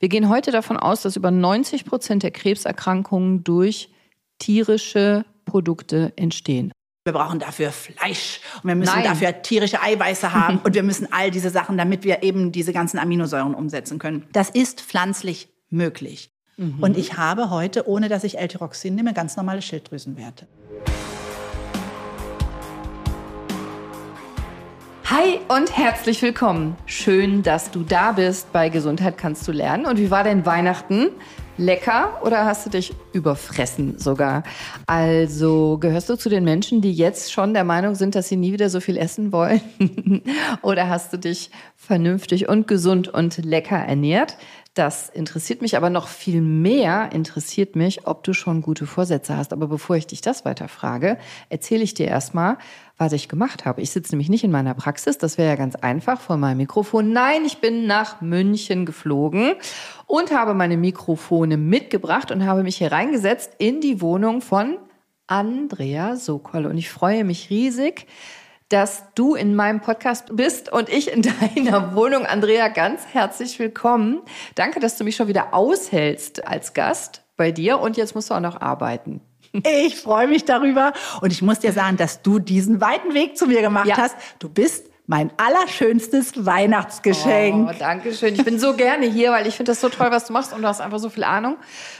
Wir gehen heute davon aus, dass über 90 Prozent der Krebserkrankungen durch tierische Produkte entstehen. Wir brauchen dafür Fleisch und wir müssen Nein. dafür tierische Eiweiße haben und wir müssen all diese Sachen, damit wir eben diese ganzen Aminosäuren umsetzen können. Das ist pflanzlich möglich. Und ich habe heute, ohne dass ich L-Tyroxin nehme, ganz normale Schilddrüsenwerte. Hi und herzlich willkommen. Schön, dass du da bist. Bei Gesundheit kannst du lernen. Und wie war denn Weihnachten? Lecker oder hast du dich überfressen sogar? Also gehörst du zu den Menschen, die jetzt schon der Meinung sind, dass sie nie wieder so viel essen wollen? oder hast du dich vernünftig und gesund und lecker ernährt? Das interessiert mich aber noch viel mehr interessiert mich, ob du schon gute Vorsätze hast. Aber bevor ich dich das weiter frage, erzähle ich dir erstmal, was ich gemacht habe. Ich sitze nämlich nicht in meiner Praxis, das wäre ja ganz einfach vor meinem Mikrofon. Nein, ich bin nach München geflogen und habe meine Mikrofone mitgebracht und habe mich hier reingesetzt in die Wohnung von Andrea Sokol. Und ich freue mich riesig, dass du in meinem Podcast bist und ich in deiner Wohnung. Andrea, ganz herzlich willkommen. Danke, dass du mich schon wieder aushältst als Gast bei dir und jetzt musst du auch noch arbeiten. Ich freue mich darüber und ich muss dir sagen, dass du diesen weiten Weg zu mir gemacht Ja. hast. Du bist mein allerschönstes Weihnachtsgeschenk. Oh, danke schön. Ich bin so gerne hier, weil ich finde das so toll, was du machst und du hast einfach so viel Ahnung.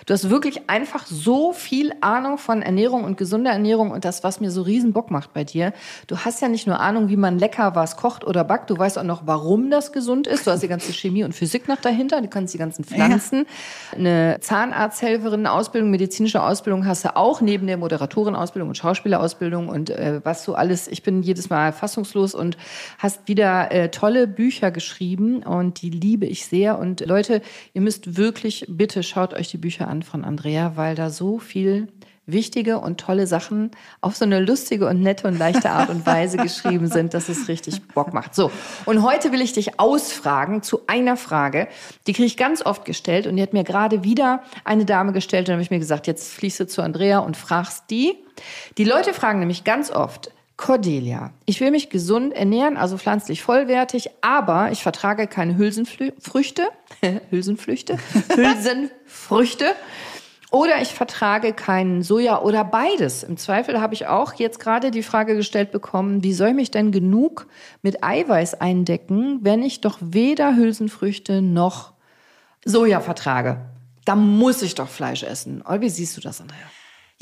Du hast wirklich einfach so viel Ahnung von Ernährung und gesunder Ernährung und das, was mir so riesen Bock macht bei dir. Du hast ja nicht nur Ahnung, wie man lecker was kocht oder backt, du weißt auch noch, warum das gesund ist. Du hast die ganze Chemie und Physik noch dahinter, du kannst die ganzen Pflanzen. Eine Zahnarzthelferin, Ausbildung, medizinische Ausbildung hast du auch, neben der Moderatorenausbildung und Schauspielerausbildung und äh, was du alles, ich bin jedes Mal fassungslos und hast wieder äh, tolle Bücher geschrieben und die liebe ich sehr. Und Leute, ihr müsst wirklich, bitte schaut euch die Bücher an von Andrea, weil da so viel wichtige und tolle Sachen auf so eine lustige und nette und leichte Art und Weise geschrieben sind, dass es richtig Bock macht. So, und heute will ich dich ausfragen zu einer Frage, die kriege ich ganz oft gestellt und die hat mir gerade wieder eine Dame gestellt und dann habe ich mir gesagt, jetzt fliegst du zu Andrea und fragst die. Die Leute fragen nämlich ganz oft, Cordelia, ich will mich gesund ernähren, also pflanzlich vollwertig, aber ich vertrage keine Hülsenfrüchte, Hülsenfrüchte, Hülsenfrüchte. Oder ich vertrage keinen Soja oder beides. Im Zweifel habe ich auch jetzt gerade die Frage gestellt bekommen, wie soll ich mich denn genug mit Eiweiß eindecken, wenn ich doch weder Hülsenfrüchte noch Soja vertrage? Da muss ich doch Fleisch essen. Oder wie siehst du das, Andrea?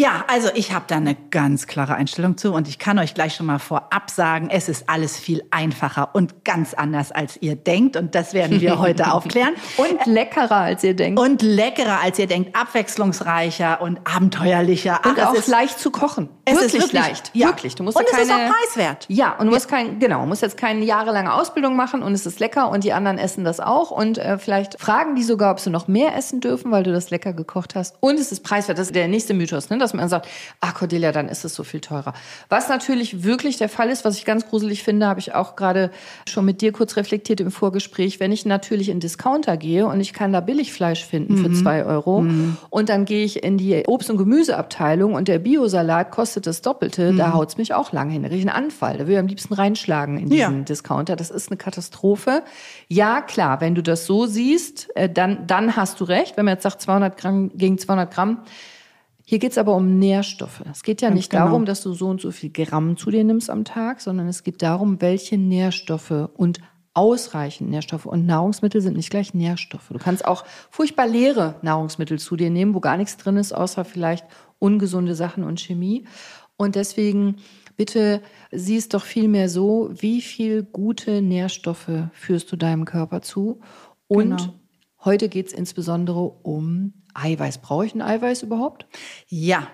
Ja, also ich habe da eine ganz klare Einstellung zu und ich kann euch gleich schon mal vorab sagen, es ist alles viel einfacher und ganz anders, als ihr denkt und das werden wir heute aufklären. Und leckerer, als ihr denkt. Und leckerer, als ihr denkt, abwechslungsreicher und abenteuerlicher. Und Ach, auch es ist, leicht zu kochen. es wirklich, ist wirklich leicht. Ja. Wirklich. Du musst und ja es ist keine, auch preiswert. Ja, und du musst kein, genau, musst jetzt keine jahrelange Ausbildung machen und es ist lecker und die anderen essen das auch und äh, vielleicht fragen die sogar, ob sie noch mehr essen dürfen, weil du das lecker gekocht hast. Und es ist preiswert. Das ist der nächste Mythos, ne? Dass man sagt, ah Cordelia, dann ist es so viel teurer. Was natürlich wirklich der Fall ist, was ich ganz gruselig finde, habe ich auch gerade schon mit dir kurz reflektiert im Vorgespräch, wenn ich natürlich in Discounter gehe und ich kann da Billigfleisch finden für zwei Euro und dann gehe ich in die Obst- und Gemüseabteilung und der Biosalat kostet das Doppelte, da haut's mich auch lang hin. Da kriege ich einen Anfall. Da will ich am liebsten reinschlagen in diesen Ja. Discounter. Das ist eine Katastrophe. Ja, klar, wenn du das so siehst, äh, dann, dann hast du recht. Wenn man jetzt sagt 200 Gramm gegen 200 Gramm, hier geht's aber um Nährstoffe. Es geht ja nicht genau. darum, dass du so und so viel Gramm zu dir nimmst am Tag, sondern es geht darum, welche Nährstoffe und ausreichend Nährstoffe und Nahrungsmittel sind nicht gleich Nährstoffe. Du kannst auch furchtbar leere Nahrungsmittel zu dir nehmen, wo gar nichts drin ist, außer vielleicht ungesunde Sachen und Chemie. Und deswegen bitte sieh es doch vielmehr so, wie viel gute Nährstoffe führst du deinem Körper zu. Und Genau. heute geht's insbesondere um Eiweiß. Brauche ich ein Eiweiß überhaupt? Ja.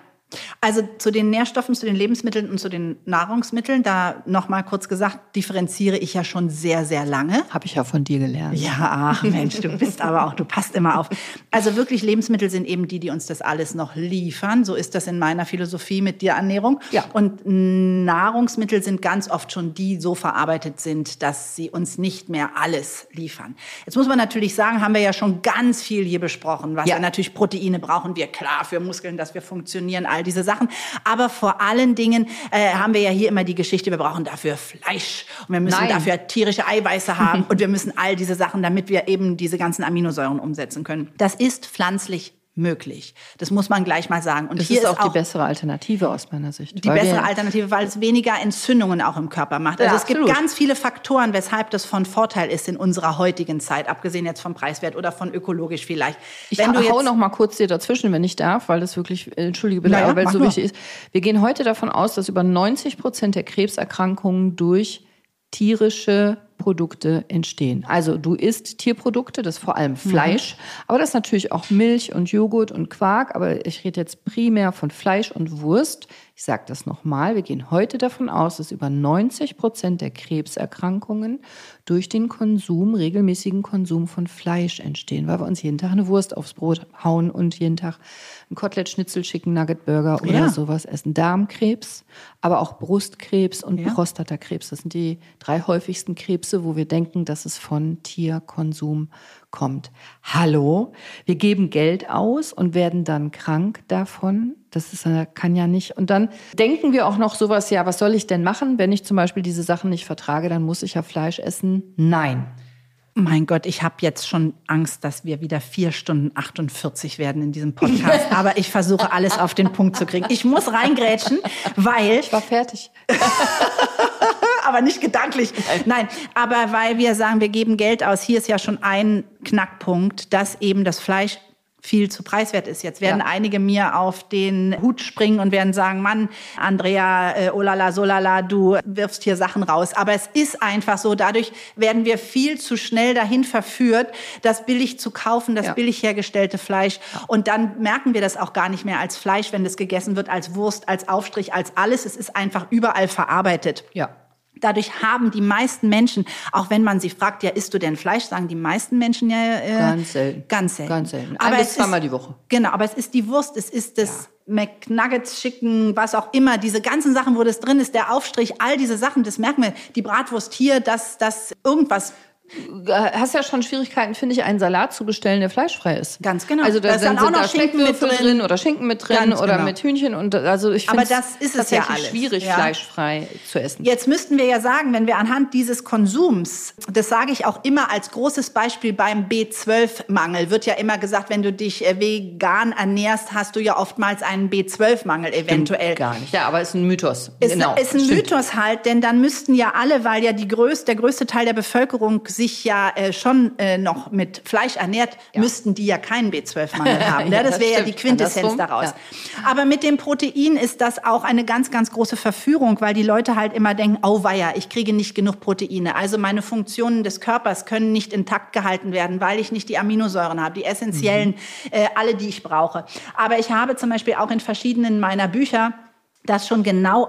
Also zu den Nährstoffen, zu den Lebensmitteln und zu den Nahrungsmitteln, da nochmal kurz gesagt, differenziere ich ja schon sehr, sehr lange. Habe ich ja von dir gelernt. Ja, ach Mensch, du bist aber auch, du passt immer auf. Also wirklich, Lebensmittel sind eben die, die uns das alles noch liefern. So ist das in meiner Philosophie mit der Ernährung. Ja. Und Nahrungsmittel sind ganz oft schon die so verarbeitet sind, dass sie uns nicht mehr alles liefern. Jetzt muss man natürlich sagen, haben wir ja schon ganz viel hier besprochen, was Ja. wir natürlich Proteine brauchen wir, klar, für Muskeln, dass wir funktionieren, all all diese Sachen. Aber vor allen Dingen äh, haben wir ja hier immer die Geschichte, wir brauchen dafür Fleisch und wir müssen Nein. dafür tierische Eiweiße haben und wir müssen all diese Sachen, damit wir eben diese ganzen Aminosäuren umsetzen können. Das ist pflanzlich möglich. Das muss man gleich mal sagen. Und Das hier ist auch die bessere Alternative aus meiner Sicht. die bessere Alternative, weil es weniger Entzündungen auch im Körper macht. Also Ja, es gibt absolut. ganz viele Faktoren, weshalb das von Vorteil ist in unserer heutigen Zeit, abgesehen jetzt vom Preiswert oder von ökologisch vielleicht. Ich Wenn du hau noch mal kurz dir dazwischen, wenn ich darf, weil das wirklich, äh, entschuldige bitte, Naja, aber weil es so nur. wichtig ist. Wir gehen heute davon aus, dass über 90 Prozent der Krebserkrankungen durch tierische Produkte entstehen. Also du isst Tierprodukte, das ist vor allem Fleisch, aber das ist natürlich auch Milch und Joghurt und Quark, aber ich rede jetzt primär von Fleisch und Wurst. Ich sage das nochmal, wir gehen heute davon aus, dass über 90 Prozent der Krebserkrankungen durch den Konsum, regelmäßigen Konsum von Fleisch entstehen, weil wir uns jeden Tag eine Wurst aufs Brot hauen und jeden Tag ein Kotelett, Schnitzel, Chicken Nugget, Burger oder Ja. sowas essen. Darmkrebs, aber auch Brustkrebs und Ja. Prostatakrebs. Das sind die drei häufigsten Krebse, wo wir denken, dass es von Tierkonsum kommt. Hallo, wir geben Geld aus und werden dann krank davon. Das ist, äh, kann ja nicht. Und dann denken wir auch noch sowas, ja, was soll ich denn machen, wenn ich zum Beispiel diese Sachen nicht vertrage, dann muss ich ja Fleisch essen. Nein. Mein Gott, ich habe jetzt schon Angst, dass wir wieder vier Stunden 48 werden in diesem Podcast. Aber ich versuche alles auf den Punkt zu kriegen. Ich muss reingrätschen, weil Ich war fertig. aber nicht gedanklich. Nein, aber weil wir sagen, wir geben Geld aus. Hier ist ja schon ein Knackpunkt, dass eben das Fleisch viel zu preiswert ist. Jetzt werden Ja. einige mir auf den Hut springen und werden sagen, Mann, Andrea, äh, olala, solala, du wirfst hier Sachen raus. Aber es ist einfach so, dadurch werden wir viel zu schnell dahin verführt, das billig zu kaufen, das Ja. billig hergestellte Fleisch. Und dann merken wir das auch gar nicht mehr als Fleisch, wenn das gegessen wird, als Wurst, als Aufstrich, als alles. Es ist einfach überall verarbeitet. Ja. Dadurch haben die meisten Menschen, auch wenn man sie fragt, ja, isst du denn Fleisch, sagen die meisten Menschen ja äh, Ganz selten. Ganz selten. Ganz selten. Ein Aber bis es zweimal ist, die Woche. Genau, aber es ist die Wurst, es ist das McNuggets, Chicken, was auch immer, diese ganzen Sachen, wo das drin ist, der Aufstrich, all diese Sachen, das merken wir. Die Bratwurst hier, dass das irgendwas hast ja schon Schwierigkeiten, finde ich, einen Salat zu bestellen, der fleischfrei ist. Ganz genau. Also da, Da sind, sind noch da Schinken mit Speckwürfel drin. drin oder Schinken mit drin Ganz oder genau. mit Hühnchen und also ich Aber finde das ist es ja alles, schwierig, ja. fleischfrei zu essen. Jetzt müssten wir ja sagen, wenn wir anhand dieses Konsums, das sage ich auch immer als großes Beispiel beim B12-Mangel, wird ja immer gesagt, wenn du dich äh, vegan ernährst, hast du ja oftmals einen B12-Mangel eventuell. Gar nicht. Ja, aber ist ein Mythos. Ist, genau. ist ein stimmt. Mythos halt, denn dann müssten ja alle, weil ja die größte, der größte Teil der Bevölkerung sich ja äh, schon äh, noch mit Fleisch ernährt, müssten die ja keinen B12-Mangel haben. Ja, Ja, das wäre ja die Quintessenz Andersrum, daraus. ja. Aber mit dem Protein ist das auch eine ganz, ganz große Verführung, weil die Leute halt immer denken, oh weia, ich kriege nicht genug Proteine. Also meine Funktionen des Körpers können nicht intakt gehalten werden, weil ich nicht die Aminosäuren habe, die essentiellen, Mhm. äh, alle, die ich brauche. Aber ich habe zum Beispiel auch in verschiedenen meiner Bücher das schon genau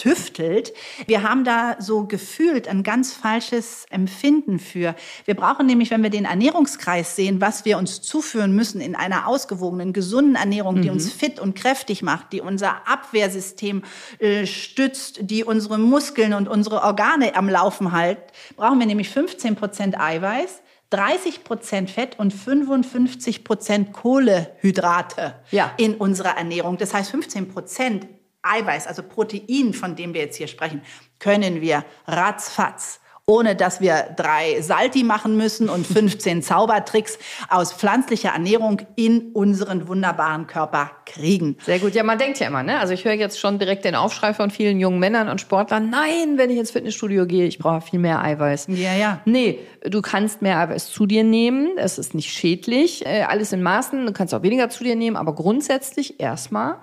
aufgetüftelt. Wir haben da so gefühlt ein ganz falsches Empfinden für. Wir brauchen nämlich, wenn wir den Ernährungskreis sehen, was wir uns zuführen müssen in einer ausgewogenen, gesunden Ernährung, die uns fit und kräftig macht, die unser Abwehrsystem äh, stützt, die unsere Muskeln und unsere Organe am Laufen hält, brauchen wir nämlich 15 Prozent Eiweiß. 30 Prozent Fett und 55 Prozent Kohlehydrate Ja. in unserer Ernährung. Das heißt, 15 Prozent Eiweiß, also Protein, von dem wir jetzt hier sprechen, können wir ratzfatz ohne dass wir drei Salti machen müssen und 15 Zaubertricks aus pflanzlicher Ernährung in unseren wunderbaren Körper kriegen. Sehr gut. Ja, man denkt ja immer, ne? Also ich höre jetzt schon direkt den Aufschrei von vielen jungen Männern und Sportlern. Nein, wenn ich ins Fitnessstudio gehe, ich brauche viel mehr Eiweiß. Ja, ja. Nee, du kannst mehr Eiweiß zu dir nehmen. Es ist nicht schädlich. Äh, alles in Maßen. Du kannst auch weniger zu dir nehmen. Aber grundsätzlich erstmal,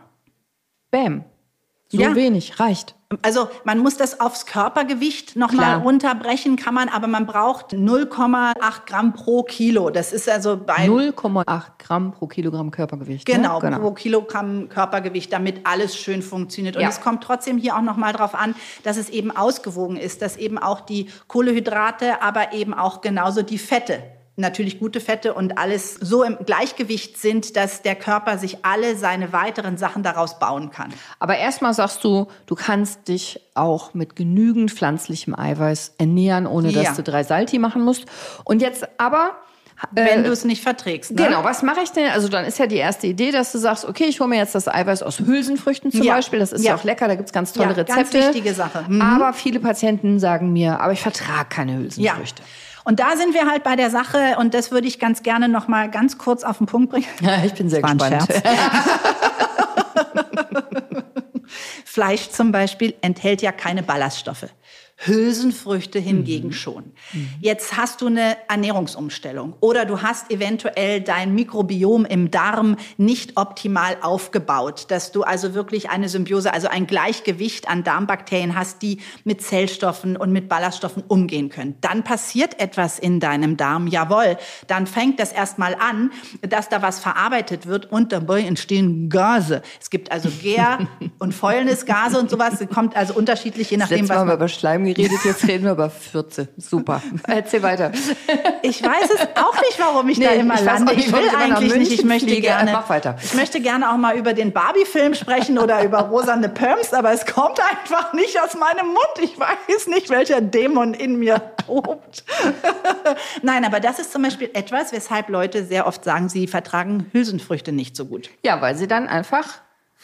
bam. So Ja. wenig reicht. Also man muss das aufs Körpergewicht nochmal runterbrechen, kann man, aber man braucht 0,8 Gramm pro Kilo. Das ist also bei 0,8 Gramm pro Kilogramm Körpergewicht. Genau, ne? pro Kilogramm Körpergewicht, damit alles schön funktioniert. Und Ja. es kommt trotzdem hier auch nochmal drauf an, dass es eben ausgewogen ist, dass eben auch die Kohlehydrate, aber eben auch genauso die Fette, natürlich gute Fette und alles so im Gleichgewicht sind, dass der Körper sich alle seine weiteren Sachen daraus bauen kann. Aber erstmal sagst du, du kannst dich auch mit genügend pflanzlichem Eiweiß ernähren, ohne Ja. dass du drei Salti machen musst. Und jetzt aber wenn du es nicht verträgst. Ne? Genau, was mache ich denn? Also dann ist ja die erste Idee, dass du sagst, okay, ich hole mir jetzt das Eiweiß aus Hülsenfrüchten zum Ja. Beispiel. Das ist ja, Ja. auch lecker, da gibt's ganz tolle Ja, ganz Rezepte. wichtige Sache. Mhm. Aber viele Patienten sagen mir, aber ich vertrage keine Ja. Und da sind wir halt bei der Sache und das würde ich ganz gerne noch mal ganz kurz auf den Punkt bringen. Ja, ich bin sehr gespannt. Fleisch zum Beispiel enthält ja keine Ballaststoffe. Hülsenfrüchte hingegen schon. Jetzt hast du eine Ernährungsumstellung oder du hast eventuell dein Mikrobiom im Darm nicht optimal aufgebaut, dass du also wirklich eine Symbiose, also ein Gleichgewicht an Darmbakterien hast, die mit Zellstoffen und mit Ballaststoffen umgehen können. Dann passiert etwas in deinem Darm, jawohl. Dann fängt das erstmal an, dass da was verarbeitet wird und dabei entstehen Gase. Es gibt also Gär- und Fäulnisgase und sowas. Es kommt also unterschiedlich, je nachdem, was man über Schleim geredet, jetzt reden wir über Fürze. Super. Erzähl weiter. Ich weiß es auch nicht, warum ich da Nee, immer ich lande. nicht, Ich will eigentlich nicht. Ich möchte fliege. gerne. Mach weiter. Ich möchte gerne auch mal über den Barbie-Film sprechen oder über Rosane Pumps, aber es kommt einfach nicht aus meinem Mund. Ich weiß nicht, welcher Dämon in mir tobt. Nein, aber das ist zum Beispiel etwas, weshalb Leute sehr oft sagen, sie vertragen Hülsenfrüchte nicht so gut. Ja, weil sie dann einfach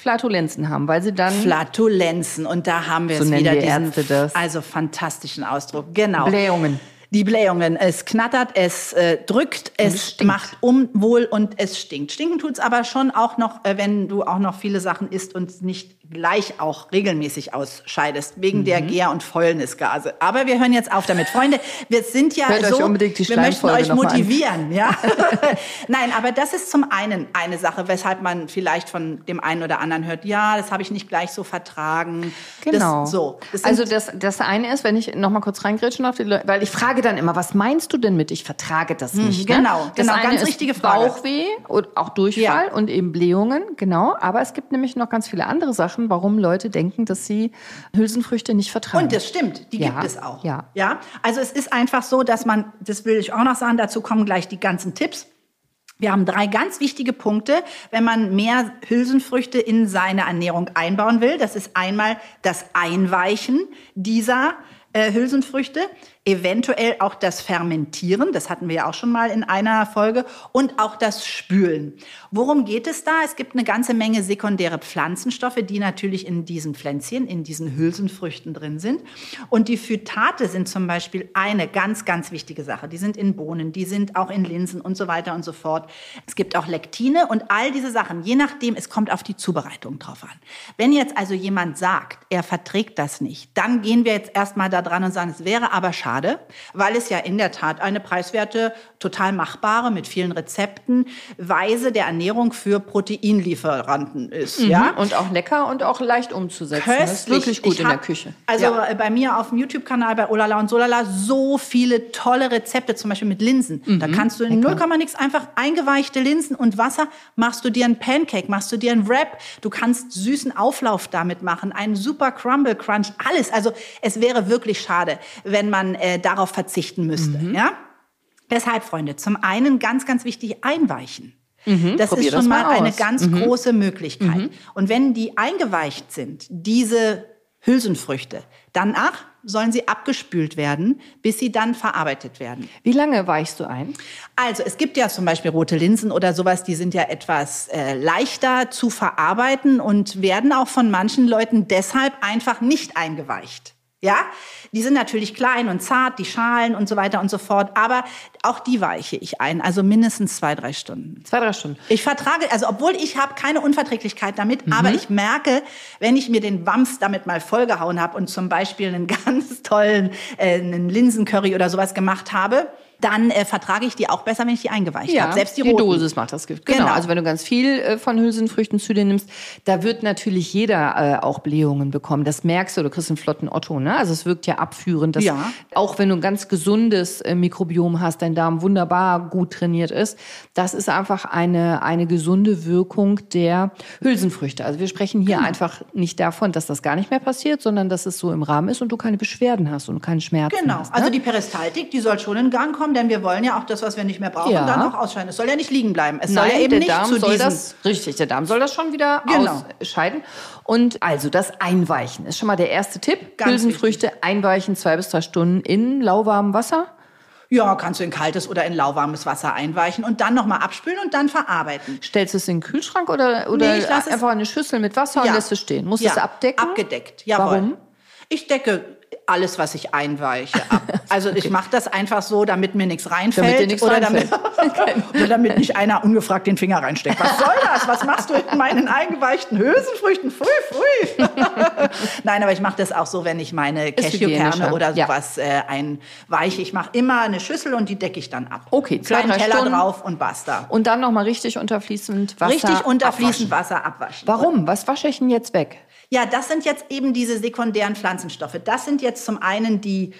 Flatulenzen haben, weil sie dann Flatulenzen. Und da haben wir So es wieder die diesen das. also fantastischen Ausdruck. Genau. Blähungen. Die Blähungen. Es knattert, es äh, drückt, es es macht unwohl und es stinkt. Stinken tut's aber schon auch noch, äh, wenn du auch noch viele Sachen isst und nicht gleich auch regelmäßig ausscheidest, wegen der Mhm. Gär- und Fäulnisgase. Aber wir hören jetzt auf damit. Freunde, wir sind ja Hört euch so, unbedingt die wir möchten euch motivieren. Ja? Nein, aber das ist zum einen eine Sache, weshalb man vielleicht von dem einen oder anderen hört, ja, das habe ich nicht gleich so vertragen. Genau. Das, so. Das also das, das eine ist, wenn ich noch mal kurz reingrätschen Leute, weil ich frage dann immer, was meinst du denn mit, ich vertrage das nicht? ne? genau, das genau, eine ganz richtige Frage. Bauchweh und auch Durchfall Ja. und eben Blähungen, genau. Aber es gibt nämlich noch ganz viele andere Sachen, warum Leute denken, dass sie Hülsenfrüchte nicht vertragen. Und das stimmt, die Ja, gibt es auch. ja. ja. Also es ist einfach so, dass man, das will ich auch noch sagen, dazu kommen gleich die ganzen Tipps. Wir haben drei ganz wichtige Punkte, wenn man mehr Hülsenfrüchte in seine Ernährung einbauen will. Das ist einmal das Einweichen dieser äh, Hülsenfrüchte, eventuell auch das Fermentieren, das hatten wir ja auch schon mal in einer Folge, und auch das Spülen. Worum geht es da? Es gibt eine ganze Menge sekundäre Pflanzenstoffe, die natürlich in diesen Pflänzchen, in diesen Hülsenfrüchten drin sind. Und die Phytate sind zum Beispiel eine ganz, ganz wichtige Sache. Die sind in Bohnen, die sind auch in Linsen und so weiter und so fort. Es gibt auch Lektine und all diese Sachen, je nachdem, es kommt auf die Zubereitung drauf an. Wenn jetzt also jemand sagt, er verträgt das nicht, dann gehen wir jetzt erstmal da dran und sagen, es wäre aber schade, weil es ja in der Tat eine preiswerte, total machbare, mit vielen Rezepten, Weise der Ernährung für Proteinlieferanten ist. Ja? Und auch lecker und auch leicht umzusetzen. Das ist Köstlich. wirklich gut Ich in der Küche. Also ja. äh, bei mir auf dem YouTube-Kanal bei Olala und Solala so viele tolle Rezepte, zum Beispiel mit Linsen. Mhm. Da kannst du in 0, nix einfach eingeweichte Linsen und Wasser, machst du dir ein Pancake, machst du dir ein Wrap. Du kannst süßen Auflauf damit machen, einen super Crumble Crunch, alles. Also es wäre wirklich schade, wenn man äh, darauf verzichten müsste. Mhm. Ja? Deshalb, Freunde, zum einen ganz, ganz wichtig, einweichen. Das Mhm. Probier ist das schon mal mal eine aus. Mhm. ganz große Möglichkeit. Und wenn die eingeweicht sind, diese Hülsenfrüchte, danach sollen sie abgespült werden, bis sie dann verarbeitet werden. Wie lange weichst du ein? Also es gibt ja zum Beispiel rote Linsen oder sowas, die sind ja etwas äh, leichter zu verarbeiten und werden auch von manchen Leuten deshalb einfach nicht eingeweicht. Ja, die sind natürlich klein und zart, die Schalen und so weiter und so fort, aber auch die weiche ich ein, also mindestens zwei, drei Stunden. Zwei, drei Stunden. Ich vertrage, also obwohl ich habe keine Unverträglichkeit damit, aber ich merke, wenn ich mir den Wams damit mal vollgehauen habe und zum Beispiel einen ganz tollen äh, einen Linsencurry oder sowas gemacht habe, dann äh, vertrage ich die auch besser, wenn ich die eingeweicht habe. Selbst die, die roten. Dosis macht das Gift. Genau. Genau. Also wenn du ganz viel äh, von Hülsenfrüchten zu dir nimmst, da wird natürlich jeder äh, auch Blähungen bekommen. Das merkst du, du kriegst einen flotten Otto. Ne? Also es wirkt ja abführend. Dass, Ja. Auch wenn du ein ganz gesundes äh, Mikrobiom hast, dein Darm wunderbar gut trainiert ist, das ist einfach eine, eine gesunde Wirkung der Hülsenfrüchte. Also wir sprechen hier Genau. einfach nicht davon, dass das gar nicht mehr passiert, sondern dass es so im Rahmen ist und du keine Beschwerden hast und keine Schmerzen Genau, hast. Ne? also die Peristaltik, die soll schon in Gang kommen, denn wir wollen ja auch das, was wir nicht mehr brauchen, Ja. dann auch ausscheiden. Es soll ja nicht liegen bleiben. Es Nein, soll ja eben nicht Darm zu soll das richtig, der Darm soll das schon wieder Genau. ausscheiden. Und also das Einweichen ist schon mal der erste Tipp. Ganz Hülsenfrüchte einweichen zwei bis drei Stunden in lauwarmem Wasser. Ja, kannst du in kaltes oder in lauwarmes Wasser einweichen und dann nochmal abspülen und dann verarbeiten. Stellst du es in den Kühlschrank oder, oder Nee, ich lass es- einfach eine Schüssel mit Wasser und lässt es stehen? Musst du es abdecken? Abgedeckt, jawohl. Warum? Ich decke alles, was ich einweiche, ab. Also ich mache das einfach so, damit mir nichts reinfällt. Damit dir nichts oder, reinfällt. Damit, oder damit nicht einer ungefragt den Finger reinsteckt. Was soll das? Was machst du in meinen eingeweichten Hülsenfrüchten? Pfui, pfui. Nein, aber ich mache das auch so, wenn ich meine Cashewkerne oder Ja. sowas äh, einweiche. Ich mache immer eine Schüssel und die decke ich dann ab. Okay, zwei, kleinen drei Teller Stunden. drauf und basta. Und dann nochmal richtig unter fließend Wasser Richtig unter abwaschen. Wasser abwaschen. Warum? Was wasche ich denn jetzt weg? Ja, das sind jetzt eben diese sekundären Pflanzenstoffe. Das sind jetzt zum einen die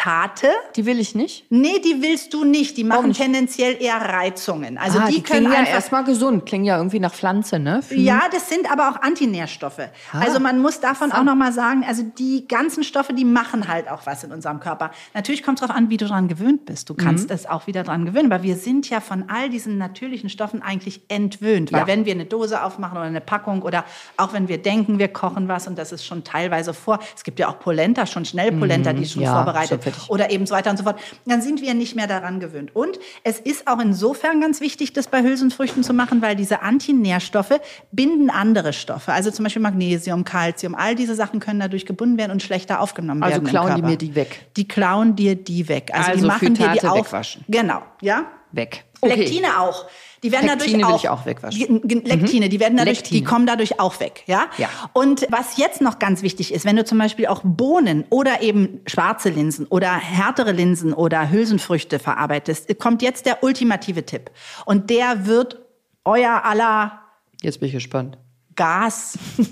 Phytate. Die will ich nicht. Nee, die willst du nicht. Die machen tendenziell eher Reizungen. Also ah, die, die, können klingen ja erstmal gesund, klingen ja irgendwie nach Pflanze, ne? ja, das sind aber auch Antinährstoffe. Ah. Also man muss davon auch noch mal sagen, also die ganzen Stoffe, die machen halt auch was in unserem Körper. Natürlich kommt es darauf an, wie du dran gewöhnt bist. Du kannst Mhm. es auch wieder dran gewöhnen, weil wir sind ja von all diesen natürlichen Stoffen eigentlich entwöhnt. Weil Ja. wenn wir eine Dose aufmachen oder eine Packung oder auch wenn wir denken, wir kochen was und das ist schon teilweise vor. Es gibt ja auch Polenta, schon Schnellpolenta, die ist schon Mhm. ja, vorbereitet schon fertig. oder eben so weiter und so fort. Dann sind wir nicht mehr daran gewöhnt. Und es ist auch insofern ganz wichtig, das bei Hülsenfrüchten zu machen, weil diese Antinährstoffe binden andere Stoffe. Also zum Beispiel Magnesium, Calcium, all diese Sachen können dadurch gebunden werden und schlechter aufgenommen Also werden. im klauen die mir die weg. Die klauen dir die weg. Also, die Also machen dir die Phytate auf. wegwaschen. Genau, ja. Weg. Lektine auch. Die werden Lektine dadurch will auch, ich auch wegwaschen. Ge- Lektine, die werden dadurch, Lektine. die kommen dadurch auch weg, ja? Ja. Und was jetzt noch ganz wichtig ist, wenn du zum Beispiel auch Bohnen oder eben schwarze Linsen oder härtere Linsen oder Hülsenfrüchte verarbeitest, kommt jetzt der ultimative Tipp. Und der wird euer aller Jetzt bin ich gespannt. Gas,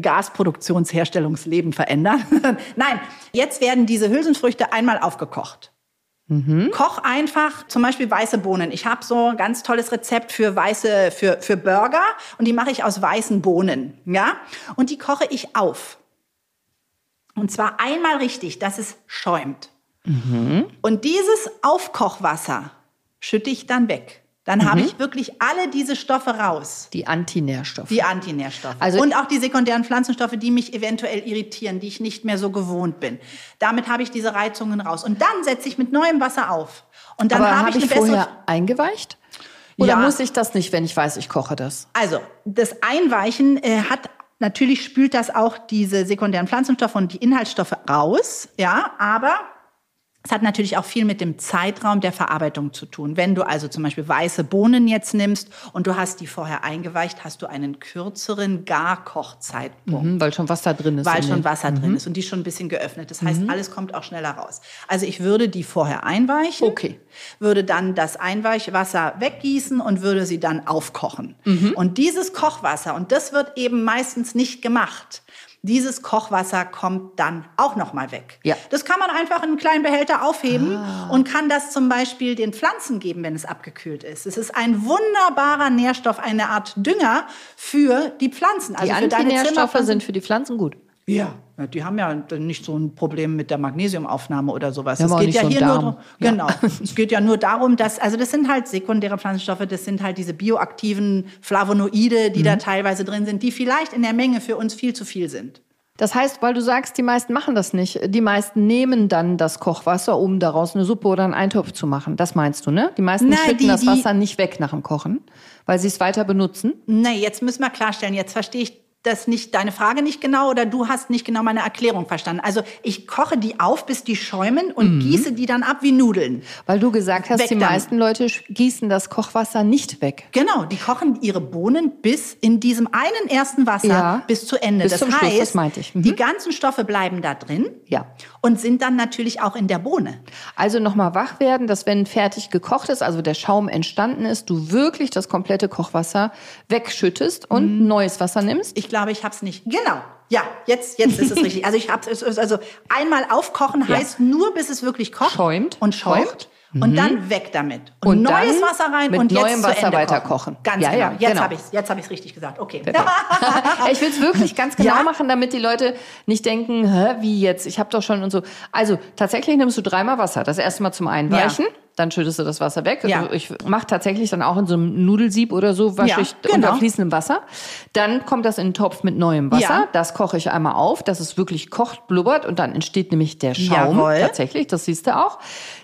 Gasproduktionsherstellungsleben verändern. Nein, jetzt werden diese Hülsenfrüchte einmal aufgekocht. Koch einfach zum Beispiel weiße Bohnen. Ich habe so ein ganz tolles Rezept für weiße, für, für Burger und die mache ich aus weißen Bohnen. Ja? Und die koche ich auf. Und zwar einmal richtig, dass es schäumt. Und dieses Aufkochwasser schütte ich dann weg. Dann habe ich wirklich alle diese Stoffe raus. Die Antinährstoffe. Die Antinährstoffe. Also- und auch die sekundären Pflanzenstoffe, die mich eventuell irritieren, die ich nicht mehr so gewohnt bin. Damit habe ich diese Reizungen raus. Und dann setze ich mit neuem Wasser auf. Und dann habe habe ich ich eine bessere. vorher eingeweicht? Oder Ja. muss ich das nicht, wenn ich weiß, ich koche das? Also, das Einweichen äh, hat natürlich spült das auch diese sekundären Pflanzenstoffe und die Inhaltsstoffe raus, ja, aber es hat natürlich auch viel mit dem Zeitraum der Verarbeitung zu tun. Wenn du also zum Beispiel weiße Bohnen jetzt nimmst und du hast die vorher eingeweicht, hast du einen kürzeren Garkochzeitpunkt. Hm, weil schon Wasser drin ist. weil schon Wasser drin ist und die schon ein bisschen geöffnet. Das heißt, alles kommt auch schneller raus. Also ich würde die vorher einweichen, Okay. würde dann das Einweichwasser weggießen und würde sie dann aufkochen. Und dieses Kochwasser, und das wird eben meistens nicht gemacht, dieses Kochwasser kommt dann auch noch mal weg. Ja. Das kann man einfach in einen kleinen Behälter aufheben und kann das zum Beispiel den Pflanzen geben, wenn es abgekühlt ist. Es ist ein wunderbarer Nährstoff, eine Art Dünger für die Pflanzen. Die Also für deine Antinährstoffe sind für die Pflanzen gut. Ja. Ja, Die haben ja nicht so ein Problem mit der Magnesiumaufnahme oder sowas. Die es geht ja so hier nur Darm. genau. es geht ja nur darum, dass also das sind halt sekundäre Pflanzenstoffe, das sind halt diese bioaktiven Flavonoide, die da Mhm. teilweise drin sind, die vielleicht in der Menge für uns viel zu viel sind. Das heißt, weil du sagst, die meisten machen das nicht. Die meisten nehmen dann das Kochwasser, um daraus eine Suppe oder einen Eintopf zu machen. Das meinst du, ne? Die meisten Nein, schütten die- das die- Wasser nicht weg nach dem Kochen, weil sie es weiter benutzen. Nee, jetzt müssen wir klarstellen, jetzt verstehe ich das nicht, deine Frage nicht genau oder du hast nicht genau meine Erklärung verstanden. Also ich koche die auf, bis die schäumen und Mhm. gieße die dann ab wie Nudeln. Weil du gesagt hast, Weg die damit. meisten Leute gießen das Kochwasser nicht weg. Genau, die kochen ihre Bohnen bis in diesem einen ersten Wasser Ja, bis zu Ende. bis das zum Schluss, heißt, das meinte ich. Mhm. die ganzen Stoffe bleiben da drin Ja. Und sind dann natürlich auch in der Bohne. Also nochmal wach werden, dass wenn fertig gekocht ist, also der Schaum entstanden ist, du wirklich das komplette Kochwasser wegschüttest Mhm. und neues Wasser nimmst. Ich glaube, ich habe es nicht. Genau. Ja, jetzt, jetzt ist es richtig. Also ich habe es also einmal aufkochen Ja. heißt nur, bis es wirklich kocht Schäumt. und schäumt. Schäumt. Und dann weg damit. Und, Und neues Wasser rein mit und jetzt neuem zu Wasser Ende weiter kochen. Ganz Ja, genau. ja, Jetzt genau. habe ich es jetzt habe ich's richtig gesagt. Okay. ich will es wirklich ganz genau Ja? machen, damit die Leute nicht denken, Hä, wie jetzt? Ich habe doch schon und so. Also tatsächlich nimmst du dreimal Wasser. Das erste Mal zum Einweichen, Ja. dann schüttest du das Wasser weg. Ja. Also ich mache tatsächlich dann auch in so einem Nudelsieb oder so, wasche Ja, ich genau. unter fließendem Wasser. Dann kommt das in einen Topf mit neuem Wasser. Ja. Das koche ich einmal auf, dass es wirklich kocht, blubbert und dann entsteht nämlich der Schaum. Jawohl. Tatsächlich, das siehst du auch.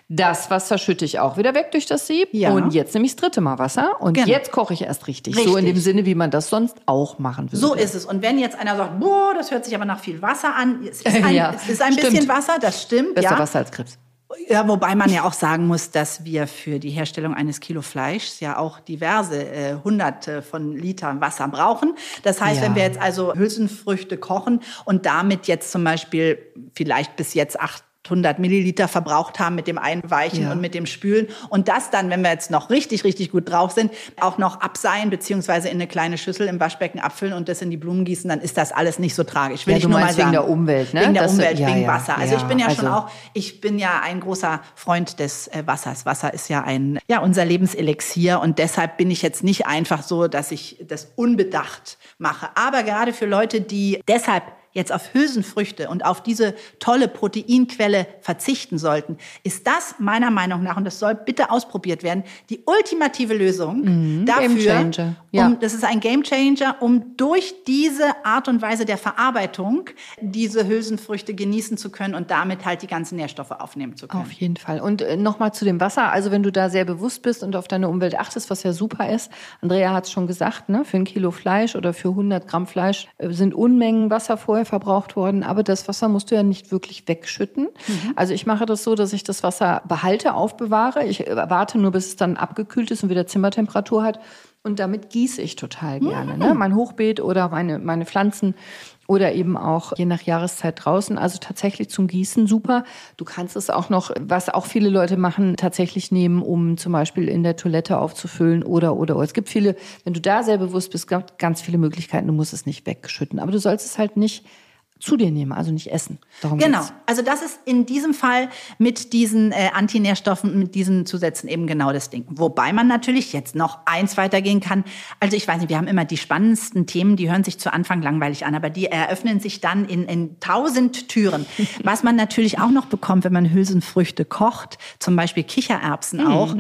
Das Wasser schütte ich auch wieder weg durch das Sieb. Ja. Und jetzt nehme ich das dritte Mal Wasser. Und Genau. jetzt koche ich erst richtig. So in Richtig. dem Sinne, wie man das sonst auch machen würde. So ist es. Und wenn jetzt einer sagt, boah, das hört sich aber nach viel Wasser an, es ist ein, Ja, es ist ein stimmt. bisschen Wasser, das stimmt. Besser ja. Wasser als Krebs. Ja, wobei man ja auch sagen muss, dass wir für die Herstellung eines Kilo Fleischs ja auch diverse äh, hunderte von Litern Wasser brauchen. Das heißt, Ja. wenn wir jetzt also Hülsenfrüchte kochen und damit jetzt zum Beispiel vielleicht bis jetzt 800 Milliliter verbraucht haben mit dem Einweichen Ja. und mit dem Spülen und das dann, wenn wir jetzt noch richtig, richtig gut drauf sind, auch noch abseihen beziehungsweise in eine kleine Schüssel im Waschbecken abfüllen und das in die Blumen gießen, dann ist das alles nicht so tragisch. Will Ja, ich nur mal wegen sagen. der Umwelt, ne? Wegen der Das- Umwelt, ja, wegen Wasser. Also ich bin ja schon also- auch ich bin ja ein großer Freund des äh, Wassers. Wasser ist ja ein, ja, unser Lebenselixier und deshalb bin ich jetzt nicht einfach so, dass ich das unbedacht mache. Aber gerade für Leute, die deshalb jetzt auf Hülsenfrüchte und auf diese tolle Proteinquelle verzichten sollten, ist das meiner Meinung nach, und das soll bitte ausprobiert werden, die ultimative Lösung dafür. Mhm. Gamechanger, ja. Um, das ist ein Gamechanger, um durch diese Art und Weise der Verarbeitung diese Hülsenfrüchte genießen zu können und damit halt die ganzen Nährstoffe aufnehmen zu können. Auf jeden Fall. Und äh, nochmal zu dem Wasser. Also wenn du da sehr bewusst bist und auf deine Umwelt achtest, was ja super ist. Andrea hat es schon gesagt, ne? für ein Kilo Fleisch oder für 100 Gramm Fleisch äh, sind Unmengen Wasser vorher verbraucht worden. Aber das Wasser musst du ja nicht wirklich wegschütten. Also ich mache das so, dass ich das Wasser behalte, aufbewahre. Ich äh, warte nur, bis es dann abgekühlt ist und wieder Zimmertemperatur hat. Und damit gieße ich total gerne. Ne? Mein Hochbeet oder meine, meine Pflanzen oder eben auch je nach Jahreszeit draußen. Also tatsächlich zum Gießen super. Du kannst es auch noch, was auch viele Leute machen, tatsächlich nehmen, um zum Beispiel in der Toilette aufzufüllen oder, oder, oder. Es gibt viele, wenn du da sehr bewusst bist, ganz viele Möglichkeiten. Du musst es nicht wegschütten. Aber du sollst es halt nicht zu dir nehmen, also nicht essen. Darum Genau. geht's. Also das ist in diesem Fall mit diesen äh, Antinährstoffen, mit diesen Zusätzen eben genau das Ding. Wobei man natürlich jetzt noch eins weitergehen kann. Also ich weiß nicht, wir haben immer die spannendsten Themen, die hören sich zu Anfang langweilig an, aber die eröffnen sich dann in, in tausend Türen. Was man natürlich auch noch bekommt, wenn man Hülsenfrüchte kocht, zum Beispiel Kichererbsen auch,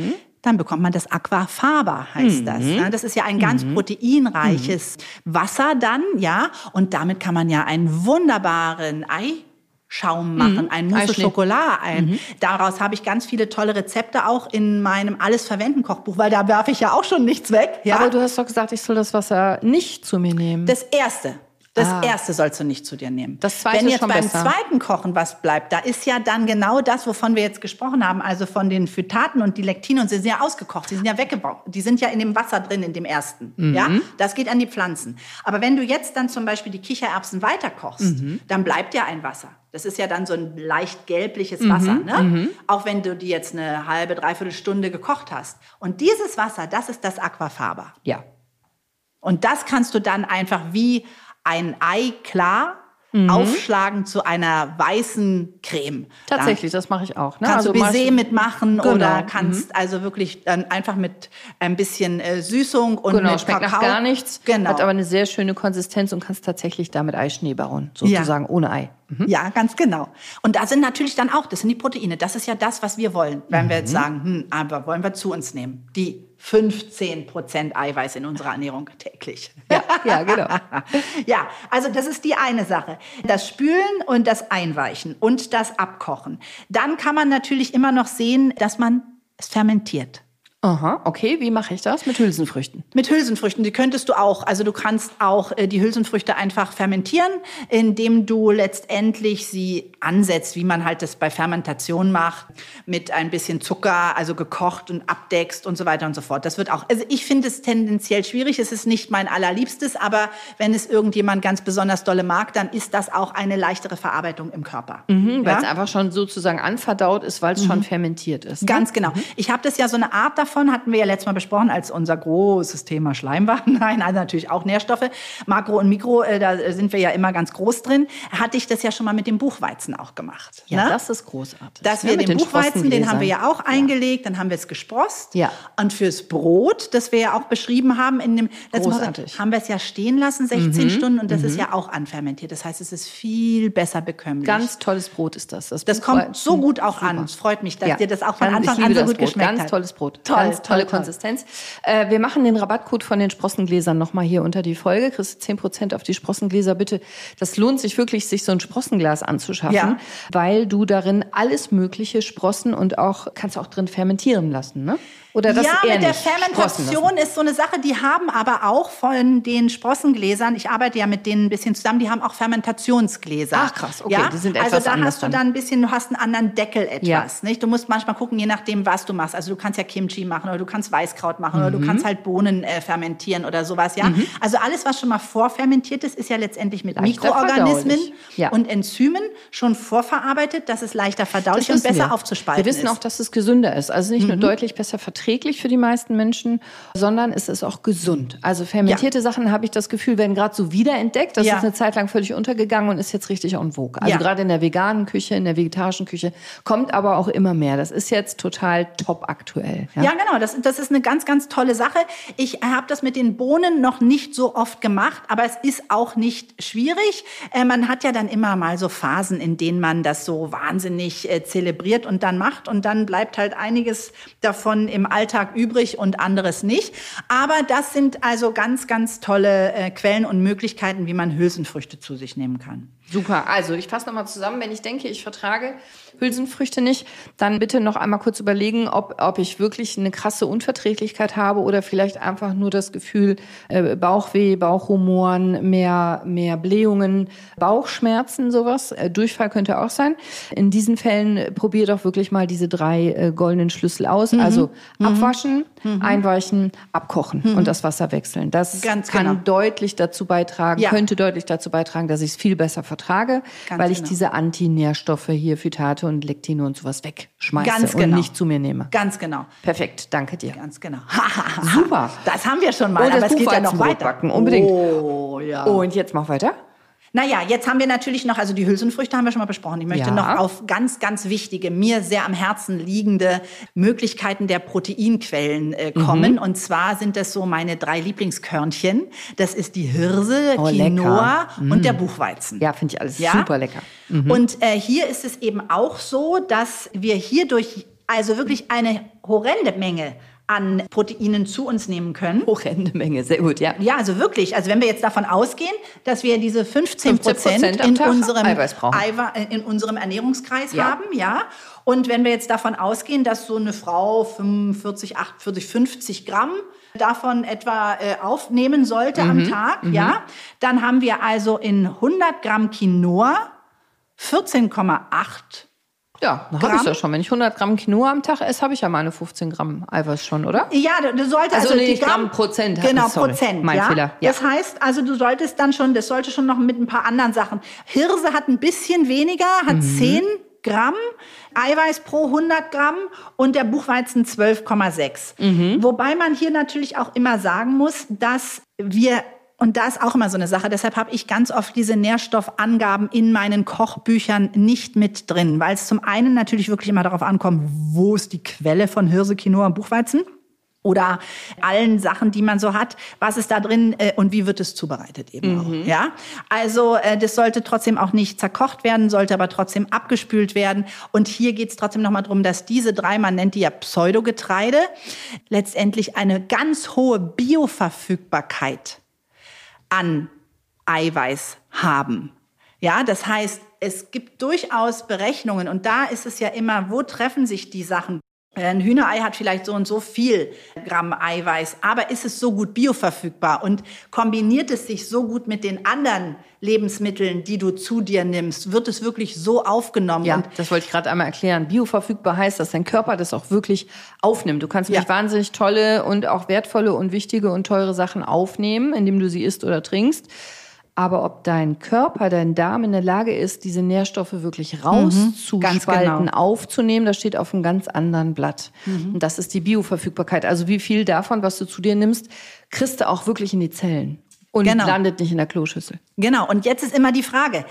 dann bekommt man das Aquafaba, heißt das. ne? Das ist ja ein ganz proteinreiches Wasser dann, ja. Und damit kann man ja einen wunderbaren Eischaum machen, ein Mousse. Chocolat ein. Daraus habe ich ganz viele tolle Rezepte auch in meinem Alles verwenden Kochbuch, weil da werfe ich ja auch schon nichts weg. Ja? Aber du hast doch gesagt, ich soll das Wasser nicht zu mir nehmen. Das erste. Das Ah. erste sollst du nicht zu dir nehmen. Das zweite Wenn jetzt schon beim besser. zweiten Kochen was bleibt, da ist ja dann genau das, wovon wir jetzt gesprochen haben, also von den Phytaten und die Lektine und sie sind ja ausgekocht, sie sind ja weggebaut, die sind ja in dem Wasser drin, in dem ersten. Mhm. Ja, das geht an die Pflanzen. Aber wenn du jetzt dann zum Beispiel die Kichererbsen weiterkochst, Mhm. dann bleibt ja ein Wasser. Das ist ja dann so ein leicht gelbliches Mhm. Wasser, ne? Auch wenn du die jetzt eine halbe, dreiviertel Stunde gekocht hast. Und dieses Wasser, das ist das Aquafaba. ja. Und das kannst du dann einfach wie ein Ei klar aufschlagen zu einer weißen Creme. Tatsächlich, das mache ich auch. Ne? Kannst du mach ich- Baiser mitmachen Genau. oder kannst also wirklich dann einfach mit ein bisschen äh, Süßung und Genau, mit schmeckt Kakao. nach gar nichts, Genau. hat aber eine sehr schöne Konsistenz und kannst tatsächlich damit Eischnee bauen, sozusagen ohne Ei. Ja, ganz genau. Und da sind natürlich dann auch, das sind die Proteine. Das ist ja das, was wir wollen. Wenn wir jetzt sagen, hm, aber wollen wir zu uns nehmen? Die 15 Prozent Eiweiß in unserer Ernährung täglich. Ja, ja, genau. ja, also das ist die eine Sache. Das Spülen und das Einweichen und das Abkochen. Dann kann man natürlich immer noch sehen, dass man es fermentiert. Aha, okay, wie mache ich das? Mit Hülsenfrüchten. Mit Hülsenfrüchten, die könntest du auch. Also du kannst auch äh, die Hülsenfrüchte einfach fermentieren, indem du letztendlich sie ansetzt, wie man halt das bei Fermentation macht, mit ein bisschen Zucker, also gekocht und abdeckst und so weiter und so fort. Das wird auch, also ich finde es tendenziell schwierig. Es ist nicht mein allerliebstes, aber wenn es irgendjemand ganz besonders dolle mag, dann ist das auch eine leichtere Verarbeitung im Körper. Mhm, Weil Ja? es einfach schon sozusagen anverdaut ist, weil es schon fermentiert ist. ne? Ganz genau. Ich habe das ja so eine Art davon davon hatten wir ja letztes Mal besprochen, als unser großes Thema Schleim war. Nein, also natürlich auch Nährstoffe. Makro und Mikro, äh, da sind wir ja immer ganz groß drin. Hatte ich das ja schon mal mit dem Buchweizen auch gemacht. Ja, ne? das ist großartig. Dass Ja, wir mit den Buchweizen, den haben wir ja auch eingelegt, dann haben wir es gesprost. Ja. Und fürs Brot, das wir ja auch beschrieben haben in dem letzten Mal. Mhm. haben wir es ja stehen lassen, 16 Stunden, und das ist ja auch anfermentiert. Das heißt, es ist viel besser bekömmlich. Ganz tolles Brot ist das. das Buchweizen- kommt so gut auch an. Es freut mich, dass Ja. dir das auch von Ganz- Anfang an so das gut geschmeckt Ganz hat. tolles Brot. Toll, Ganz tolle toll, toll. Konsistenz. Äh, wir machen den Rabattcode von den Sprossengläsern nochmal hier unter die Folge. Kriegst 10% auf die Sprossengläser, bitte. Das lohnt sich wirklich, sich so ein Sprossenglas anzuschaffen, Ja. weil du darin alles mögliche Sprossen und auch, kannst auch drin fermentieren lassen, ne? Oder das ja, mit der Fermentation ist so eine Sache, die haben aber auch von den Sprossengläsern, ich arbeite ja mit denen ein bisschen zusammen, die haben auch Fermentationsgläser. Ach, krass, okay, ja? die sind Also etwas da anders hast du dann. ein bisschen, du hast einen anderen Deckel etwas. Ja. Nicht? Du musst manchmal gucken, je nachdem, was du machst. Also du kannst ja Kimchi machen oder du kannst Weißkraut machen oder Mhm. du kannst halt Bohnen äh, fermentieren oder sowas. Ja, Also alles, was schon mal vorfermentiert ist, ist ja letztendlich mit Leichter Mikroorganismen. Ja. und Enzymen schon vorverarbeitet, dass es leichter verdaulich und besser wir. aufzuspalten Wir wissen ist. auch, dass es gesünder ist. Also nicht nur deutlich besser verträglich für die meisten Menschen, sondern es ist auch gesund. Also fermentierte Sachen, habe ich das Gefühl, werden gerade so wiederentdeckt. Das Ja. ist eine Zeit lang völlig untergegangen und ist jetzt richtig en vogue. Also Ja. gerade in der veganen Küche, in der vegetarischen Küche, kommt aber auch immer mehr. Das ist jetzt total top aktuell. Ja, genau. Das, das ist eine ganz, ganz tolle Sache. Ich habe das mit den Bohnen noch nicht so oft gemacht, aber es ist auch nicht schwierig. Äh, man hat ja dann immer mal so Phasen, in denen man das so wahnsinnig äh, zelebriert und dann macht und dann bleibt halt einiges davon im Alltag übrig und anderes nicht. Aber das sind also ganz, ganz tolle äh, Quellen und Möglichkeiten, wie man Hülsenfrüchte zu sich nehmen kann. Super. Also ich fasse nochmal zusammen. Wenn ich denke, ich vertrage Hülsenfrüchte nicht, dann bitte noch einmal kurz überlegen, ob, ob ich wirklich eine krasse Unverträglichkeit habe oder vielleicht einfach nur das Gefühl, äh, Bauchweh, Bauchhumoren, mehr, mehr Blähungen, Bauchschmerzen, sowas. Äh, Durchfall könnte auch sein. In diesen Fällen probier doch wirklich mal diese drei äh, goldenen Schlüssel aus. Mhm. Also abwaschen, einweichen, abkochen und das Wasser wechseln. Das Ganz kann genau. deutlich dazu beitragen, Ja. könnte deutlich dazu beitragen, dass ich es viel besser vertrage, Ganz weil ich genau. diese Antinährstoffe hier, Phytate und Lektine und sowas wegschmeiße Ganz und genau. nicht zu mir nehme. Ganz genau. Perfekt, danke dir. Ganz genau. Super. Das haben wir schon mal, Und das aber es geht ja noch weiter. backen, unbedingt. Oh, ja. Und jetzt mach weiter. Naja, jetzt haben wir natürlich noch, also die Hülsenfrüchte haben wir schon mal besprochen. Ich möchte Ja. noch auf ganz, ganz wichtige, mir sehr am Herzen liegende Möglichkeiten der Proteinquellen äh, Mhm. kommen. Und zwar sind das so meine drei Lieblingskörnchen. Das ist die Hirse, Oh, Quinoa lecker. und der Buchweizen. Ja, finde ich alles Ja? super lecker. Und äh, hier ist es eben auch so, dass wir hierdurch also wirklich eine horrende Menge an Proteinen zu uns nehmen können. Horrende Menge, sehr gut, ja. Ja, also wirklich. Also wenn wir jetzt davon ausgehen, dass wir diese 15 Prozent 15% am in unserem, Eiweiß. Eiwa- in unserem Ernährungskreis Ja. haben, ja. Und wenn wir jetzt davon ausgehen, dass so eine Frau 45, 48, 50 Gramm davon etwa äh, aufnehmen sollte Mhm, am Tag, ja, dann haben wir also in 100 Gramm Quinoa 14,8 Ja, dann habe Gramm? ich ja schon. Wenn ich 100 Gramm Quinoa am Tag esse, habe ich ja meine 15 Gramm Eiweiß schon, oder? Ja, du, du solltest Also also, nee, die nicht Gramm, Prozent. Genau, Sorry, Prozent. mein ja? Fehler, ja. Das heißt, also du solltest dann schon, das sollte schon noch mit ein paar anderen Sachen. Hirse hat ein bisschen weniger, hat Mhm. 10 Gramm Eiweiß pro 100 Gramm und der Buchweizen 12,6. Mhm. Wobei man hier natürlich auch immer sagen muss, dass wir und da ist auch immer so eine Sache. Deshalb habe ich ganz oft diese Nährstoffangaben in meinen Kochbüchern nicht mit drin, weil es zum einen natürlich wirklich immer darauf ankommt, wo ist die Quelle von Hirse, Quinoa und Buchweizen oder allen Sachen, die man so hat. Was ist da drin äh, und wie wird es zubereitet eben auch? Ja, also äh, das sollte trotzdem auch nicht zerkocht werden, sollte aber trotzdem abgespült werden. Und hier geht es trotzdem nochmal drum, dass diese drei, man nennt die ja Pseudogetreide, letztendlich eine ganz hohe Bioverfügbarkeit an Eiweiß haben. Ja, das heißt, es gibt durchaus Berechnungen und da ist es ja immer, wo treffen sich die Sachen? Ein Hühnerei hat vielleicht so und so viel Gramm Eiweiß, aber ist es so gut bioverfügbar und kombiniert es sich so gut mit den anderen Lebensmitteln, die du zu dir nimmst? Wird es wirklich so aufgenommen? Ja, Und das wollte ich gerade einmal erklären. Bioverfügbar heißt, dass dein Körper das auch wirklich aufnimmt. Du kannst Ja. wahnsinnig tolle und auch wertvolle und wichtige und teure Sachen aufnehmen, indem du sie isst oder trinkst. Aber ob dein Körper, dein Darm in der Lage ist, diese Nährstoffe wirklich rauszuspalten, genau. aufzunehmen, das steht auf einem ganz anderen Blatt. Und das ist die Bioverfügbarkeit. Also wie viel davon, was du zu dir nimmst, kriegst du auch wirklich in die Zellen und Genau. landet nicht in der Kloschüssel. Genau, und jetzt ist immer die Frage,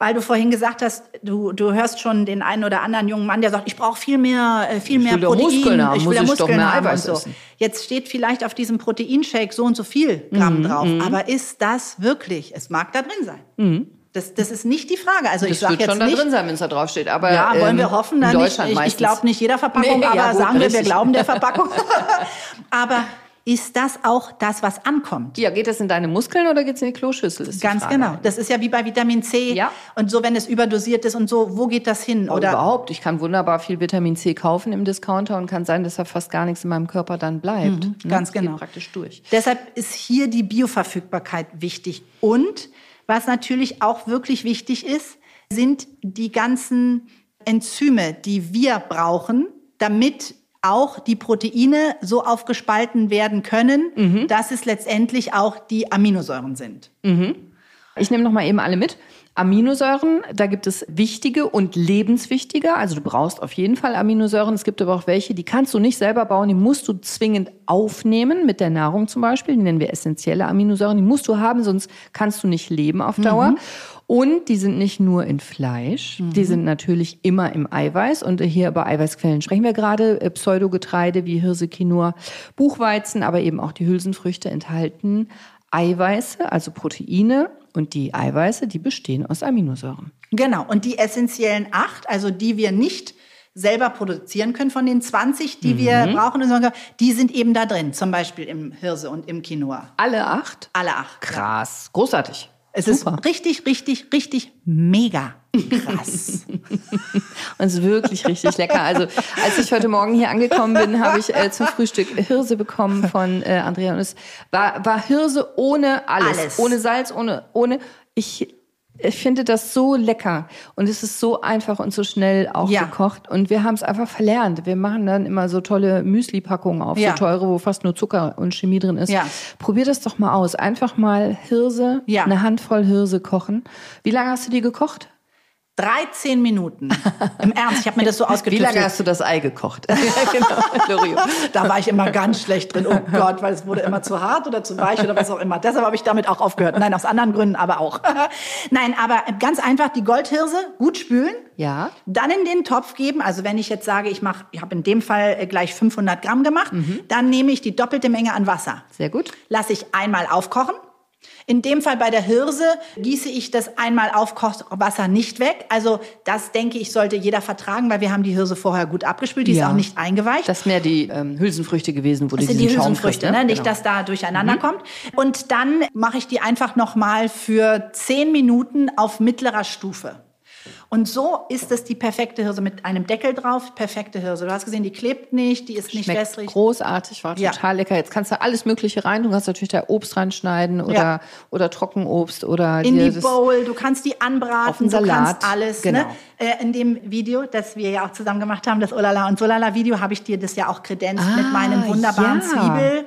weil du vorhin gesagt hast, du, du hörst schon den einen oder anderen jungen Mann, der sagt, ich brauche viel mehr, äh, viel mehr will doch Protein, Muskeln haben, ich muss will ja ich doch Muskeln mehr haben Eiweiß und so. essen. Jetzt steht vielleicht auf diesem Proteinshake so und so viel Gramm drauf, aber ist das wirklich? Es mag da drin sein. Das, das ist nicht die Frage. Also ich Das sage wird jetzt schon da nicht, drin sein, wenn es da drauf steht. Aber ja, wollen ähm, wir hoffen, in dann nicht. Ich, ich glaube nicht jeder Verpackung, Nee, ja, aber gut, sagen wir, wir richtig. glauben der Verpackung. aber ist das auch das, was ankommt? Ja, geht das in deine Muskeln oder geht es in die Kloschüssel? Die Ganz Frage. genau. Das ist ja wie bei Vitamin C Ja. und so, wenn es überdosiert ist und so, wo geht das hin? Oder Oder überhaupt. Ich kann wunderbar viel Vitamin C kaufen im Discounter und kann sein, dass da fast gar nichts in meinem Körper dann bleibt. Ne? ganz Geht genau. praktisch durch. Deshalb ist hier die Bioverfügbarkeit wichtig. Und was natürlich auch wirklich wichtig ist, sind die ganzen Enzyme, die wir brauchen, damit auch die Proteine so aufgespalten werden können, dass es letztendlich auch die Aminosäuren sind. Ich nehme noch mal eben alle mit. Aminosäuren, da gibt es wichtige und lebenswichtige. Also du brauchst auf jeden Fall Aminosäuren. Es gibt aber auch welche, die kannst du nicht selber bauen. Die musst du zwingend aufnehmen mit der Nahrung zum Beispiel. Die nennen wir essentielle Aminosäuren. Die musst du haben, sonst kannst du nicht leben auf Dauer. Und die sind nicht nur in Fleisch, die sind natürlich immer im Eiweiß. Und hier über Eiweißquellen sprechen wir gerade. Äh, Pseudogetreide wie Hirse, Quinoa, Buchweizen, aber eben auch die Hülsenfrüchte enthalten Eiweiße, also Proteine. Und die Eiweiße, die bestehen aus Aminosäuren. Genau. Und die essentiellen acht, also die wir nicht selber produzieren können von den 20, die wir brauchen, die sind eben da drin. Zum Beispiel im Hirse und im Quinoa. Alle acht? Alle acht. Krass. Großartig. Es Super. ist richtig, richtig, richtig mega krass. Und es ist wirklich richtig lecker. Also als ich heute Morgen hier angekommen bin, habe ich äh, zum Frühstück Hirse bekommen von äh, Andrea. Und es war, war Hirse ohne alles. Alles. Ohne Salz, ohne, ohne. Ich, ich finde das so lecker. Und es ist so einfach und so schnell auch Ja. gekocht. Und wir haben es einfach verlernt. Wir machen dann immer so tolle Müsli-Packungen auf, Ja. so teure, wo fast nur Zucker und Chemie drin ist. Ja. Probier das doch mal aus. Einfach mal Hirse, eine Handvoll Hirse kochen. Wie lange hast du die gekocht? 13 Minuten. Im Ernst, ich habe mir das so Wie ausgetüftelt. lange hast du das Ei gekocht? ja, genau. Da war ich immer ganz schlecht drin. Oh Gott, weil es wurde immer zu hart oder zu weich oder was auch immer. Deshalb habe ich damit auch aufgehört. Nein, aus anderen Gründen aber auch. Nein, aber ganz einfach die Goldhirse gut spülen. Ja. Dann in den Topf geben. Also wenn ich jetzt sage, ich mache, ich habe in dem Fall äh, gleich 500 Gramm gemacht, dann nehme ich die doppelte Menge an Wasser. Sehr gut. Lasse ich einmal aufkochen. In dem Fall bei der Hirse gieße ich das einmal Aufkochwasser nicht weg. Also das denke ich sollte jeder vertragen, weil wir haben die Hirse vorher gut abgespült. Die Ja. ist auch nicht eingeweicht. Das sind mehr die ähm, Hülsenfrüchte gewesen, wo Das die sind die Hülsenfrüchte, kriegst, ne? nicht, Genau. dass da durcheinander kommt. Und dann mache ich die einfach noch mal für zehn Minuten auf mittlerer Stufe. Und so ist es die perfekte Hirse mit einem Deckel drauf. Perfekte Hirse. Du hast gesehen, die klebt nicht, die ist nicht Schmeckt wässrig. großartig, war Ja. total lecker. Jetzt kannst du alles Mögliche rein. Du kannst natürlich da Obst reinschneiden oder, Ja. oder Trockenobst oder in die Bowl, du kannst die anbraten, du kannst alles. genau. Ne? Äh, in dem Video, das wir ja auch zusammen gemacht haben, das Olala und Solala Video, habe ich dir das ja auch kredenzt mit Ah, meinem wunderbaren ja. Zwiebel.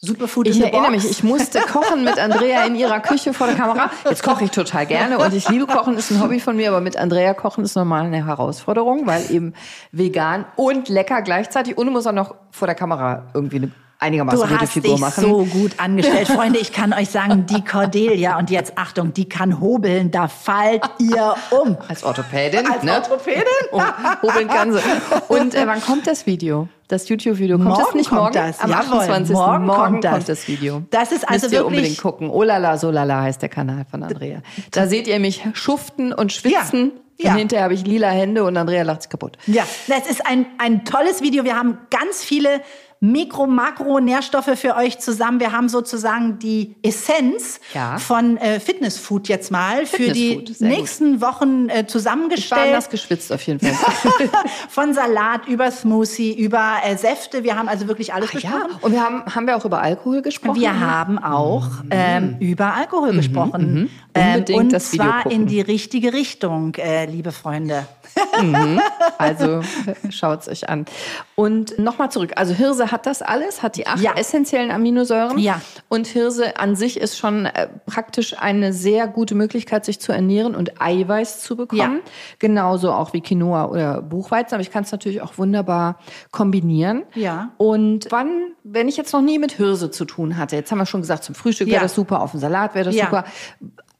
Superfood Ich in the erinnere Box. mich, ich musste kochen mit Andrea in ihrer Küche vor der Kamera. Jetzt koche ich total gerne und ich liebe Kochen, ist ein Hobby von mir, aber mit Andrea kochen ist normal eine Herausforderung, weil eben vegan und lecker gleichzeitig und du musst auch noch vor der Kamera irgendwie eine einigermaßen Du gute hast Figur dich machen. so gut angestellt. Freunde, ich kann euch sagen, die Cordelia, und jetzt Achtung, die kann hobeln, da fallt ihr um. Als Orthopädin, Als ne? Orthopädin? Oh, hobeln kann sie. Und äh, wann kommt das Video? Das YouTube-Video kommt das nicht kommt morgen? das. Am Jawohl, 28. morgen kommt das. kommt das Video. Das ist also Müsst ihr wirklich- unbedingt gucken. Olala, solala heißt der Kanal von Andrea. Da seht ihr mich schuften und schwitzen. Ja. Und hinterher habe ich lila Hände und Andrea lacht sich kaputt. Ja, das ist ein, ein tolles Video. Wir haben ganz viele Mikro-, Makro-Nährstoffe für euch zusammen. Wir haben sozusagen die Essenz Ja. von äh, Fitnessfood jetzt mal für die sehr gut. nächsten Wochen äh, Ich war zusammengestellt. nass geschwitzt auf jeden Fall. Von Salat über Smoothie, über äh, Säfte. Wir haben also wirklich alles ja, besprochen. und wir haben, haben wir auch über Alkohol gesprochen? Wir haben auch ähm, über Alkohol gesprochen. Ähm, Unbedingt und zwar gucken. in die richtige Richtung, äh, liebe Freunde. Mhm. Also schaut es euch an. Und nochmal zurück. Also Hirse hat das alles, hat die acht Ja. essentiellen Aminosäuren. Ja. Und Hirse an sich ist schon äh, praktisch eine sehr gute Möglichkeit, sich zu ernähren und Eiweiß zu bekommen. Ja. Genauso auch wie Quinoa oder Buchweizen. Aber ich kann es natürlich auch wunderbar kombinieren. Ja. Und wann, wenn ich jetzt noch nie mit Hirse zu tun hatte, jetzt haben wir schon gesagt, zum Frühstück Ja. wäre das super, auf dem Salat wäre das Ja. super.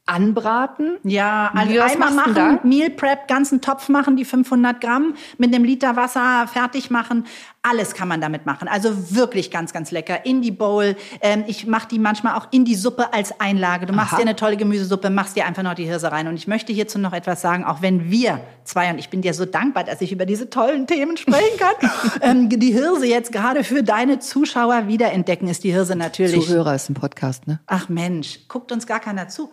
Anbraten. Ja, also Wie, einmal machen, da? Meal Prep, ganzen Topf machen, die 500 Gramm mit einem Liter Wasser fertig machen. Alles kann man damit machen. Also wirklich ganz, ganz lecker. In die Bowl. Ähm, ich mache die manchmal auch in die Suppe als Einlage. Du machst Aha. dir eine tolle Gemüsesuppe, machst dir einfach noch die Hirse rein. Und ich möchte hierzu noch etwas sagen, auch wenn wir zwei, und ich bin dir so dankbar, dass ich über diese tollen Themen sprechen kann, ähm, die Hirse jetzt gerade für deine Zuschauer wiederentdecken, ist die Hirse natürlich. Zuhörer ist ein Podcast, ne? Ach Mensch, guckt uns gar keiner zu.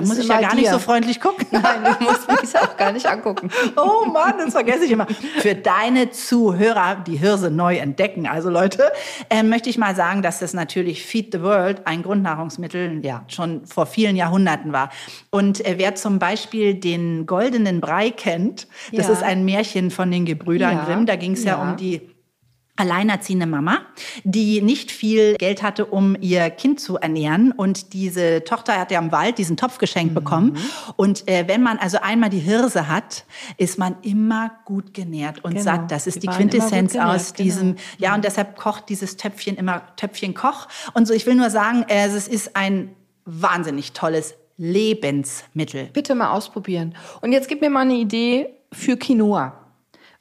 Da Das muss ich ja gar nicht dir. so freundlich gucken. Nein, du musst mich auch gar nicht angucken. Oh Mann, das vergesse ich immer. Für deine Zuhörer, die Hirse neu entdecken, also Leute, äh, möchte ich mal sagen, dass das natürlich Feed the World ein Grundnahrungsmittel Ja. schon vor vielen Jahrhunderten war. Und äh, wer zum Beispiel den goldenen Brei kennt, das Ja. ist ein Märchen von den Gebrüdern Ja. Grimm. Da ging es ja. Ja. um die alleinerziehende Mama, die nicht viel Geld hatte, um ihr Kind zu ernähren. Und diese Tochter hat ja im Wald diesen Topf geschenkt bekommen. Und äh, wenn man also einmal die Hirse hat, ist man immer gut genährt und Genau. satt. Das ist Die die, Quintessenz genährt, aus genau. diesem, ja, und deshalb kocht dieses Töpfchen immer Töpfchen Koch. Und so, ich will nur sagen, äh, es ist ein wahnsinnig tolles Lebensmittel. Bitte mal ausprobieren. Und jetzt gib mir mal eine Idee für Quinoa.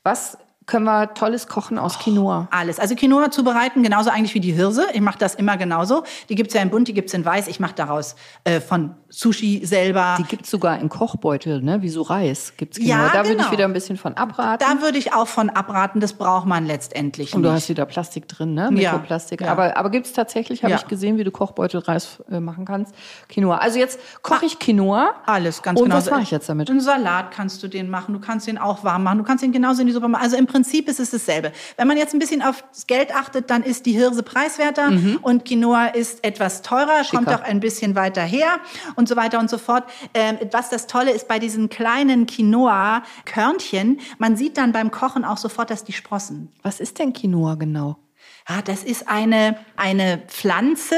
Was können wir tolles kochen aus Quinoa? Alles. Also Quinoa zubereiten, genauso eigentlich wie die Hirse. Ich mache das immer genauso. Die gibt's ja in bunt, die gibt's in weiß. Ich mache daraus äh, von Sushi selber. Die gibt's sogar in Kochbeutel, ne? wie so Reis. Gibt's Quinoa. Ja, da würde ich genau. wieder ein bisschen von abraten. Da würde ich auch von abraten, das braucht man letztendlich Und du nicht. hast wieder Plastik drin, ne? Ja, Mikroplastik. ja. Aber, aber gibt's tatsächlich, habe Ja. ich gesehen, wie du Kochbeutelreis äh, machen kannst. Quinoa. Also jetzt koche ich Quinoa. Alles, ganz Und genau. was mache ich jetzt damit? Einen Salat kannst du den machen, du kannst den auch warm machen, du kannst den genauso in die Suppe machen. Also im Prinzip ist es dasselbe. Wenn man jetzt ein bisschen aufs Geld achtet, dann ist die Hirse preiswerter und Quinoa ist etwas teurer, kommt Mhm. Schicker. auch ein bisschen weiter her und so weiter und so fort. Ähm, was das Tolle ist bei diesen kleinen Quinoa-Körnchen, man sieht dann beim Kochen auch sofort, dass die sprossen. Was ist denn Quinoa genau? Ah, das ist eine, eine Pflanze.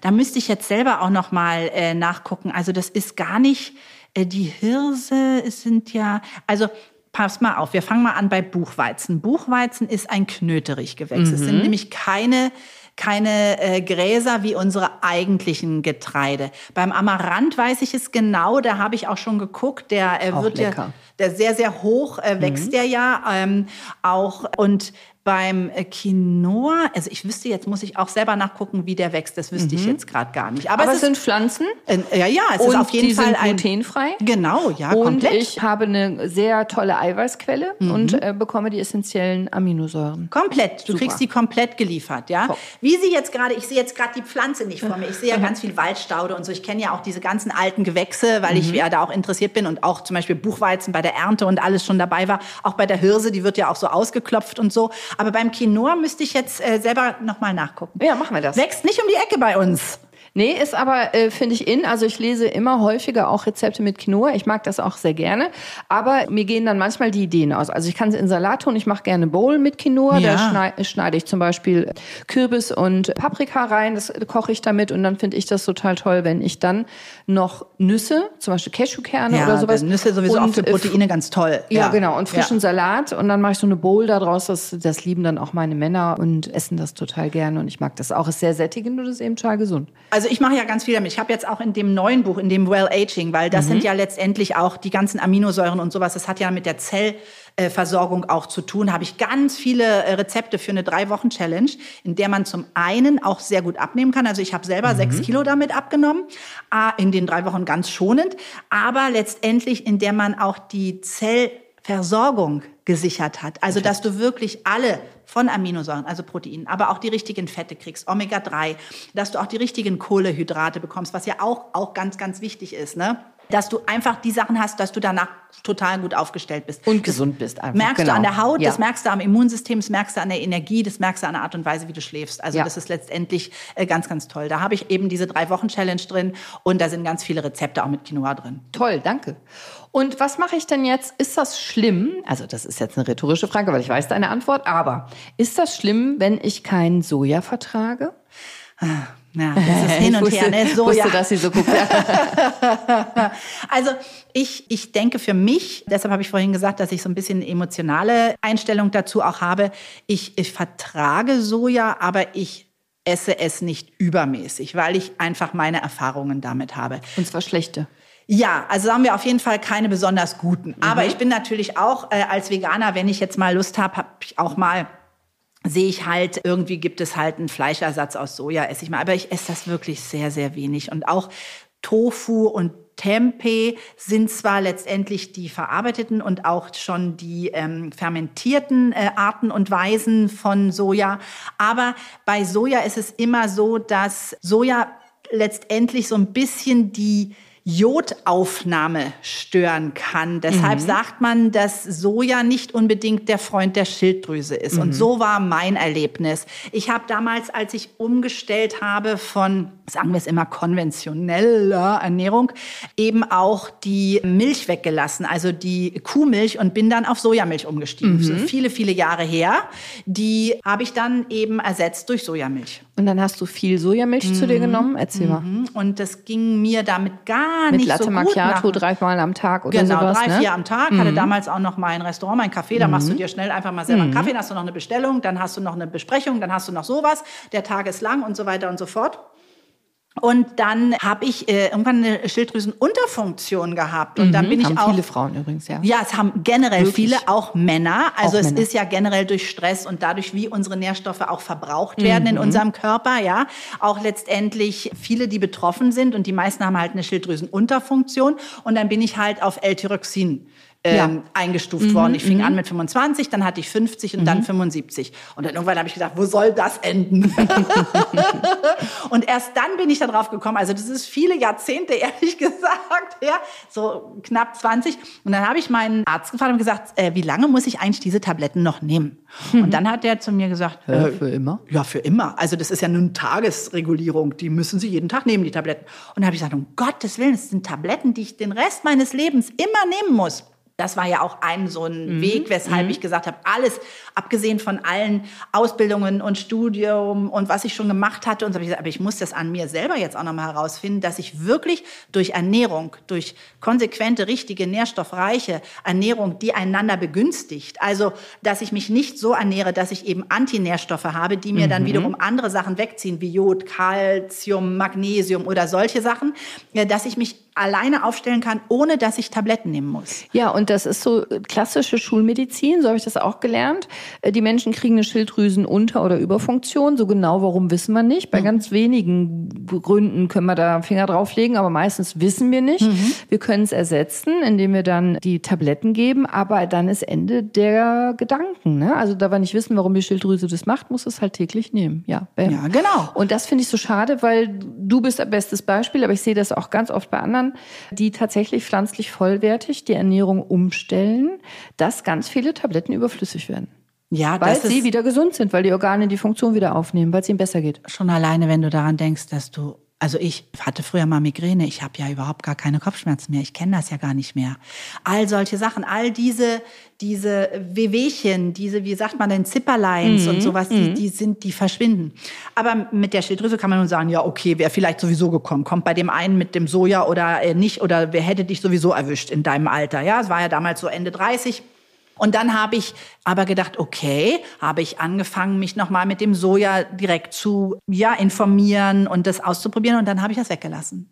Da müsste ich jetzt selber auch noch mal äh, nachgucken. Also das ist gar nicht äh, die Hirse. Es sind ja, also pass mal auf. Wir fangen mal an bei Buchweizen. Buchweizen ist ein Knöterichgewächs. Es sind nämlich keine keine äh, Gräser wie unsere eigentlichen Getreide. Beim Amaranth weiß ich es genau, da habe ich auch schon geguckt, der äh, wird ja der sehr, sehr hoch äh, wächst der ja ähm, auch. Und beim äh, Quinoa, also ich wüsste jetzt, muss ich auch selber nachgucken, wie der wächst. Das wüsste ich jetzt gerade gar nicht. Aber, Aber es es sind ist, Pflanzen. äh, ja, ja, es ist auf jeden die Fall sind ein glutenfrei. Genau, ja, und komplett. ich habe eine sehr tolle Eiweißquelle Mhm. und äh, bekomme die essentiellen Aminosäuren. Komplett. Du Super. kriegst die komplett geliefert, ja. Top. Wie sie jetzt gerade, ich sehe jetzt gerade die Pflanze nicht vor mir. Ich sehe ja ganz viel Waldstaude und so. Ich kenne ja auch diese ganzen alten Gewächse, weil Mhm. ich ja da auch interessiert bin und auch zum Beispiel Buchweizen bei der Ernte und alles schon dabei war. Auch bei der Hirse, die wird ja auch so ausgeklopft und so. Aber beim Quinoa müsste ich jetzt äh, selber nochmal nachgucken. Ja, machen wir das. Wächst nicht um die Ecke bei uns. Nee, ist aber, äh, finde ich, in. Also ich lese immer häufiger auch Rezepte mit Quinoa. Ich mag das auch sehr gerne. Aber mir gehen dann manchmal die Ideen aus. Also ich kann es in Salat tun. Ich mache gerne Bowl mit Quinoa. Ja. Da schneide, schneide ich zum Beispiel Kürbis und Paprika rein. Das koche ich damit. Und dann finde ich das total toll, wenn ich dann noch Nüsse, zum Beispiel Cashewkerne oder sowas. Nüsse sowieso auch und, für äh, Proteine ganz toll. Ja, genau. Und frischen Ja. Salat. Und dann mache ich so eine Bowl daraus. Das, das lieben dann auch meine Männer und essen das total gerne. Und ich mag das auch. Ist sehr sättigend und ist eben total gesund. Also ich mache ja ganz viel damit. Ich habe jetzt auch in dem neuen Buch, in dem Well Aging, weil das sind ja letztendlich auch die ganzen Aminosäuren und sowas. Das hat ja mit der Zellversorgung auch zu tun. Habe ich ganz viele äh, Rezepte für eine drei Wochen Challenge, in der man zum einen auch sehr gut abnehmen kann. Also ich habe selber sechs Kilo damit abgenommen, ah, in den drei Wochen ganz schonend, aber letztendlich in der man auch die Zellversorgung gesichert hat. Also, dass du wirklich alle von Aminosäuren, also Proteinen, aber auch die richtigen Fette kriegst, Omega-3, dass du auch die richtigen Kohlehydrate bekommst, was ja auch, auch ganz, ganz wichtig ist, ne? Dass du einfach die Sachen hast, dass du danach total gut aufgestellt bist. Und gesund bist einfach. Merkst genau. du an der Haut, ja. das merkst du am Immunsystem, das merkst du an der Energie, das merkst du an der Art und Weise, wie du schläfst. Also Ja. das ist letztendlich äh, ganz, ganz toll. Da habe ich eben diese Drei-Wochen-Challenge drin und da sind ganz viele Rezepte auch mit Quinoa drin. Toll, danke. Und was mache ich denn jetzt? Ist das schlimm? Also das ist jetzt eine rhetorische Frage, weil ich weiß deine Antwort. Aber ist das schlimm, wenn ich kein Soja vertrage? Ja, das ist hin und ich wusste, her. Ne? So, wusste, ja. dass sie so guckt. Also ich, ich denke für mich, deshalb habe ich vorhin gesagt, dass ich so ein bisschen emotionale Einstellung dazu auch habe. Ich, ich vertrage Soja, aber ich esse es nicht übermäßig, weil ich einfach meine Erfahrungen damit habe. Und zwar schlechte. Ja, also haben wir auf jeden Fall keine besonders guten. Aber ich bin natürlich auch äh, als Veganer, wenn ich jetzt mal Lust habe, habe ich auch mal sehe ich halt, irgendwie gibt es halt einen Fleischersatz aus Soja, esse ich mal. Aber ich esse das wirklich sehr, sehr wenig. Und auch Tofu und Tempeh sind zwar letztendlich die verarbeiteten und auch schon die ähm, fermentierten äh, Arten und Weisen von Soja, aber bei Soja ist es immer so, dass Soja letztendlich so ein bisschen die Jodaufnahme stören kann. Deshalb sagt man, dass Soja nicht unbedingt der Freund der Schilddrüse ist. Und so war mein Erlebnis. Ich habe damals, als ich umgestellt habe von, sagen wir es immer, konventioneller Ernährung, eben auch die Milch weggelassen, also die Kuhmilch und bin dann auf Sojamilch umgestiegen. Das ist viele, viele Jahre her. Die habe ich dann eben ersetzt durch Sojamilch. Und dann hast du viel Sojamilch zu dir genommen? Erzähl mal. Und das ging mir damit gar Mit nicht Latte so gut Macchiato nach. dreimal am Tag oder Genau, sowas, drei, ne? vier am Tag. Hatte damals auch noch mein Restaurant, mein Café. Da machst du dir schnell einfach mal selber einen Kaffee, dann hast du noch eine Bestellung, dann hast du noch eine Besprechung, dann hast du noch sowas. Der Tag ist lang und so weiter und so fort. Und dann habe ich äh, irgendwann eine Schilddrüsenunterfunktion gehabt. Und dann bin ich Haben auch viele Frauen übrigens, ja. ja, es haben generell Wirklich? viele, auch Männer. Also Auch es Männer. ist ja generell durch Stress und dadurch, wie unsere Nährstoffe auch verbraucht werden Mhm. in unserem Körper, ja, auch letztendlich viele, die betroffen sind und die meisten haben halt eine Schilddrüsenunterfunktion. Und dann bin ich halt auf L-Tyroxin. Ähm, Ja. Mhm, eingestuft worden. Ich fing an mit 25, dann hatte ich 50 und dann 75. Und dann irgendwann habe ich gedacht, wo soll das enden? und erst dann bin ich darauf gekommen, also das ist viele Jahrzehnte, ehrlich gesagt, ja, so knapp 20. Und dann habe ich meinen Arzt gefragt und gesagt, äh, wie lange muss ich eigentlich diese Tabletten noch nehmen? Und dann hat der zu mir gesagt, Äh, äh, für immer? ja, für immer. Also das ist ja eine Tagesregulierung. Die müssen Sie jeden Tag nehmen, die Tabletten. Und da habe ich gesagt, um Gottes Willen, das sind Tabletten, die ich den Rest meines Lebens immer nehmen muss. Das war ja auch ein so ein Weg, weshalb ich gesagt habe, alles, abgesehen von allen Ausbildungen und Studium und was ich schon gemacht hatte, und so habe ich gesagt, aber ich muss das an mir selber jetzt auch nochmal herausfinden, dass ich wirklich durch Ernährung, durch konsequente, richtige, nährstoffreiche Ernährung, die einander begünstigt, also dass ich mich nicht so ernähre, dass ich eben Antinährstoffe habe, die mir dann wiederum andere Sachen wegziehen, wie Jod, Calcium, Magnesium oder solche Sachen, dass ich mich alleine aufstellen kann, ohne dass ich Tabletten nehmen muss. Ja, und das ist so klassische Schulmedizin, so habe ich das auch gelernt. Äh, Die Menschen kriegen eine Schilddrüsenunter- oder Überfunktion. So genau warum wissen wir nicht. Bei ganz wenigen Gründen können wir da Finger drauflegen, aber meistens wissen wir nicht. Wir können es ersetzen, indem wir dann die Tabletten geben, aber dann ist Ende der Gedanken. Ne? Also da wir nicht wissen, warum die Schilddrüse das macht, muss es halt täglich nehmen. Ja, bam. Ja, genau. Und das finde ich so schade, weil du bist ein bestes Beispiel, aber ich sehe das auch ganz oft bei anderen, die tatsächlich pflanzlich vollwertig die Ernährung umstellen, dass ganz viele Tabletten überflüssig werden. Ja, Weil sie wieder gesund sind, weil die Organe die Funktion wieder aufnehmen, weil es ihnen besser geht. schon alleine, wenn du daran denkst, dass du also ich hatte früher mal Migräne, ich habe ja überhaupt gar keine Kopfschmerzen mehr, ich kenne das ja gar nicht mehr. All solche Sachen, all diese diese Wehwehchen, diese wie sagt man denn Zipperleins und sowas, die, die sind die verschwinden. Aber mit der Schilddrüse kann man nun sagen, ja, okay, wäre vielleicht sowieso gekommen, kommt bei dem einen mit dem Soja oder äh, nicht oder wer hätte dich sowieso erwischt in deinem Alter, ja? Es war ja damals so Ende 30. Und dann habe ich aber gedacht, okay, habe ich angefangen, mich nochmal mit dem Soja direkt zu ja, informieren und das auszuprobieren. Und dann habe ich das weggelassen.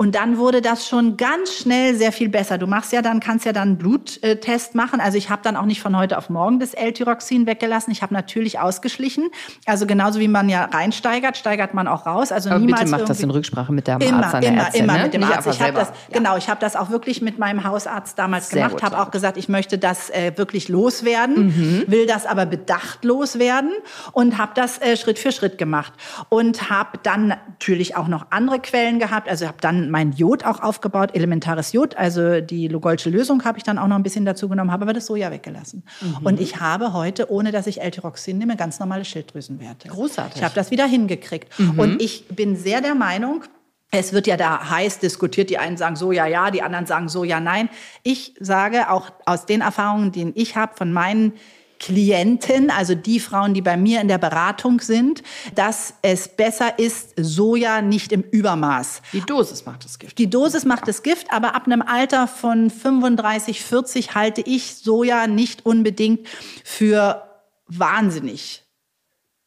Und dann wurde das schon ganz schnell sehr viel besser. Du machst ja dann, kannst ja dann einen Bluttest machen. Also ich habe dann auch nicht von heute auf morgen das L-Tyroxin weggelassen. Ich habe natürlich ausgeschlichen. Also genauso wie man ja reinsteigert, steigert man auch raus. Also Aber niemals bitte mach das in Rücksprache mit deinem Immer, Arzt, deiner immer, Ärztin, immer ne? mit dem Nicht Arzt. Ich habe das. Ja. genau, ich habe das auch wirklich mit meinem Hausarzt damals Sehr gemacht, habe auch gesagt, ich möchte das äh, wirklich loswerden, will das aber bedacht loswerden und habe das äh, Schritt für Schritt gemacht und habe dann natürlich auch noch andere Quellen gehabt. Also habe dann dann mein Jod auch aufgebaut, elementares Jod, also die Lugolsche Lösung habe ich dann auch noch ein bisschen dazu genommen, habe aber das Soja weggelassen. Mhm. Und ich habe heute, ohne dass ich L-Tyroxin nehme, ganz normale Schilddrüsenwerte. Großartig. Ich habe das wieder hingekriegt. Mhm. Und ich bin sehr der Meinung, es wird ja da heiß diskutiert. Die einen sagen so, ja, ja, die anderen sagen so, ja, nein. Ich sage auch aus den Erfahrungen, die ich habe von meinen Klienten, also die Frauen, die bei mir in der Beratung sind, dass es besser ist, Soja nicht im Übermaß. Die Dosis macht das Gift. Die Dosis macht das Gift, aber ab einem Alter von 35, 40 halte ich Soja nicht unbedingt für wahnsinnig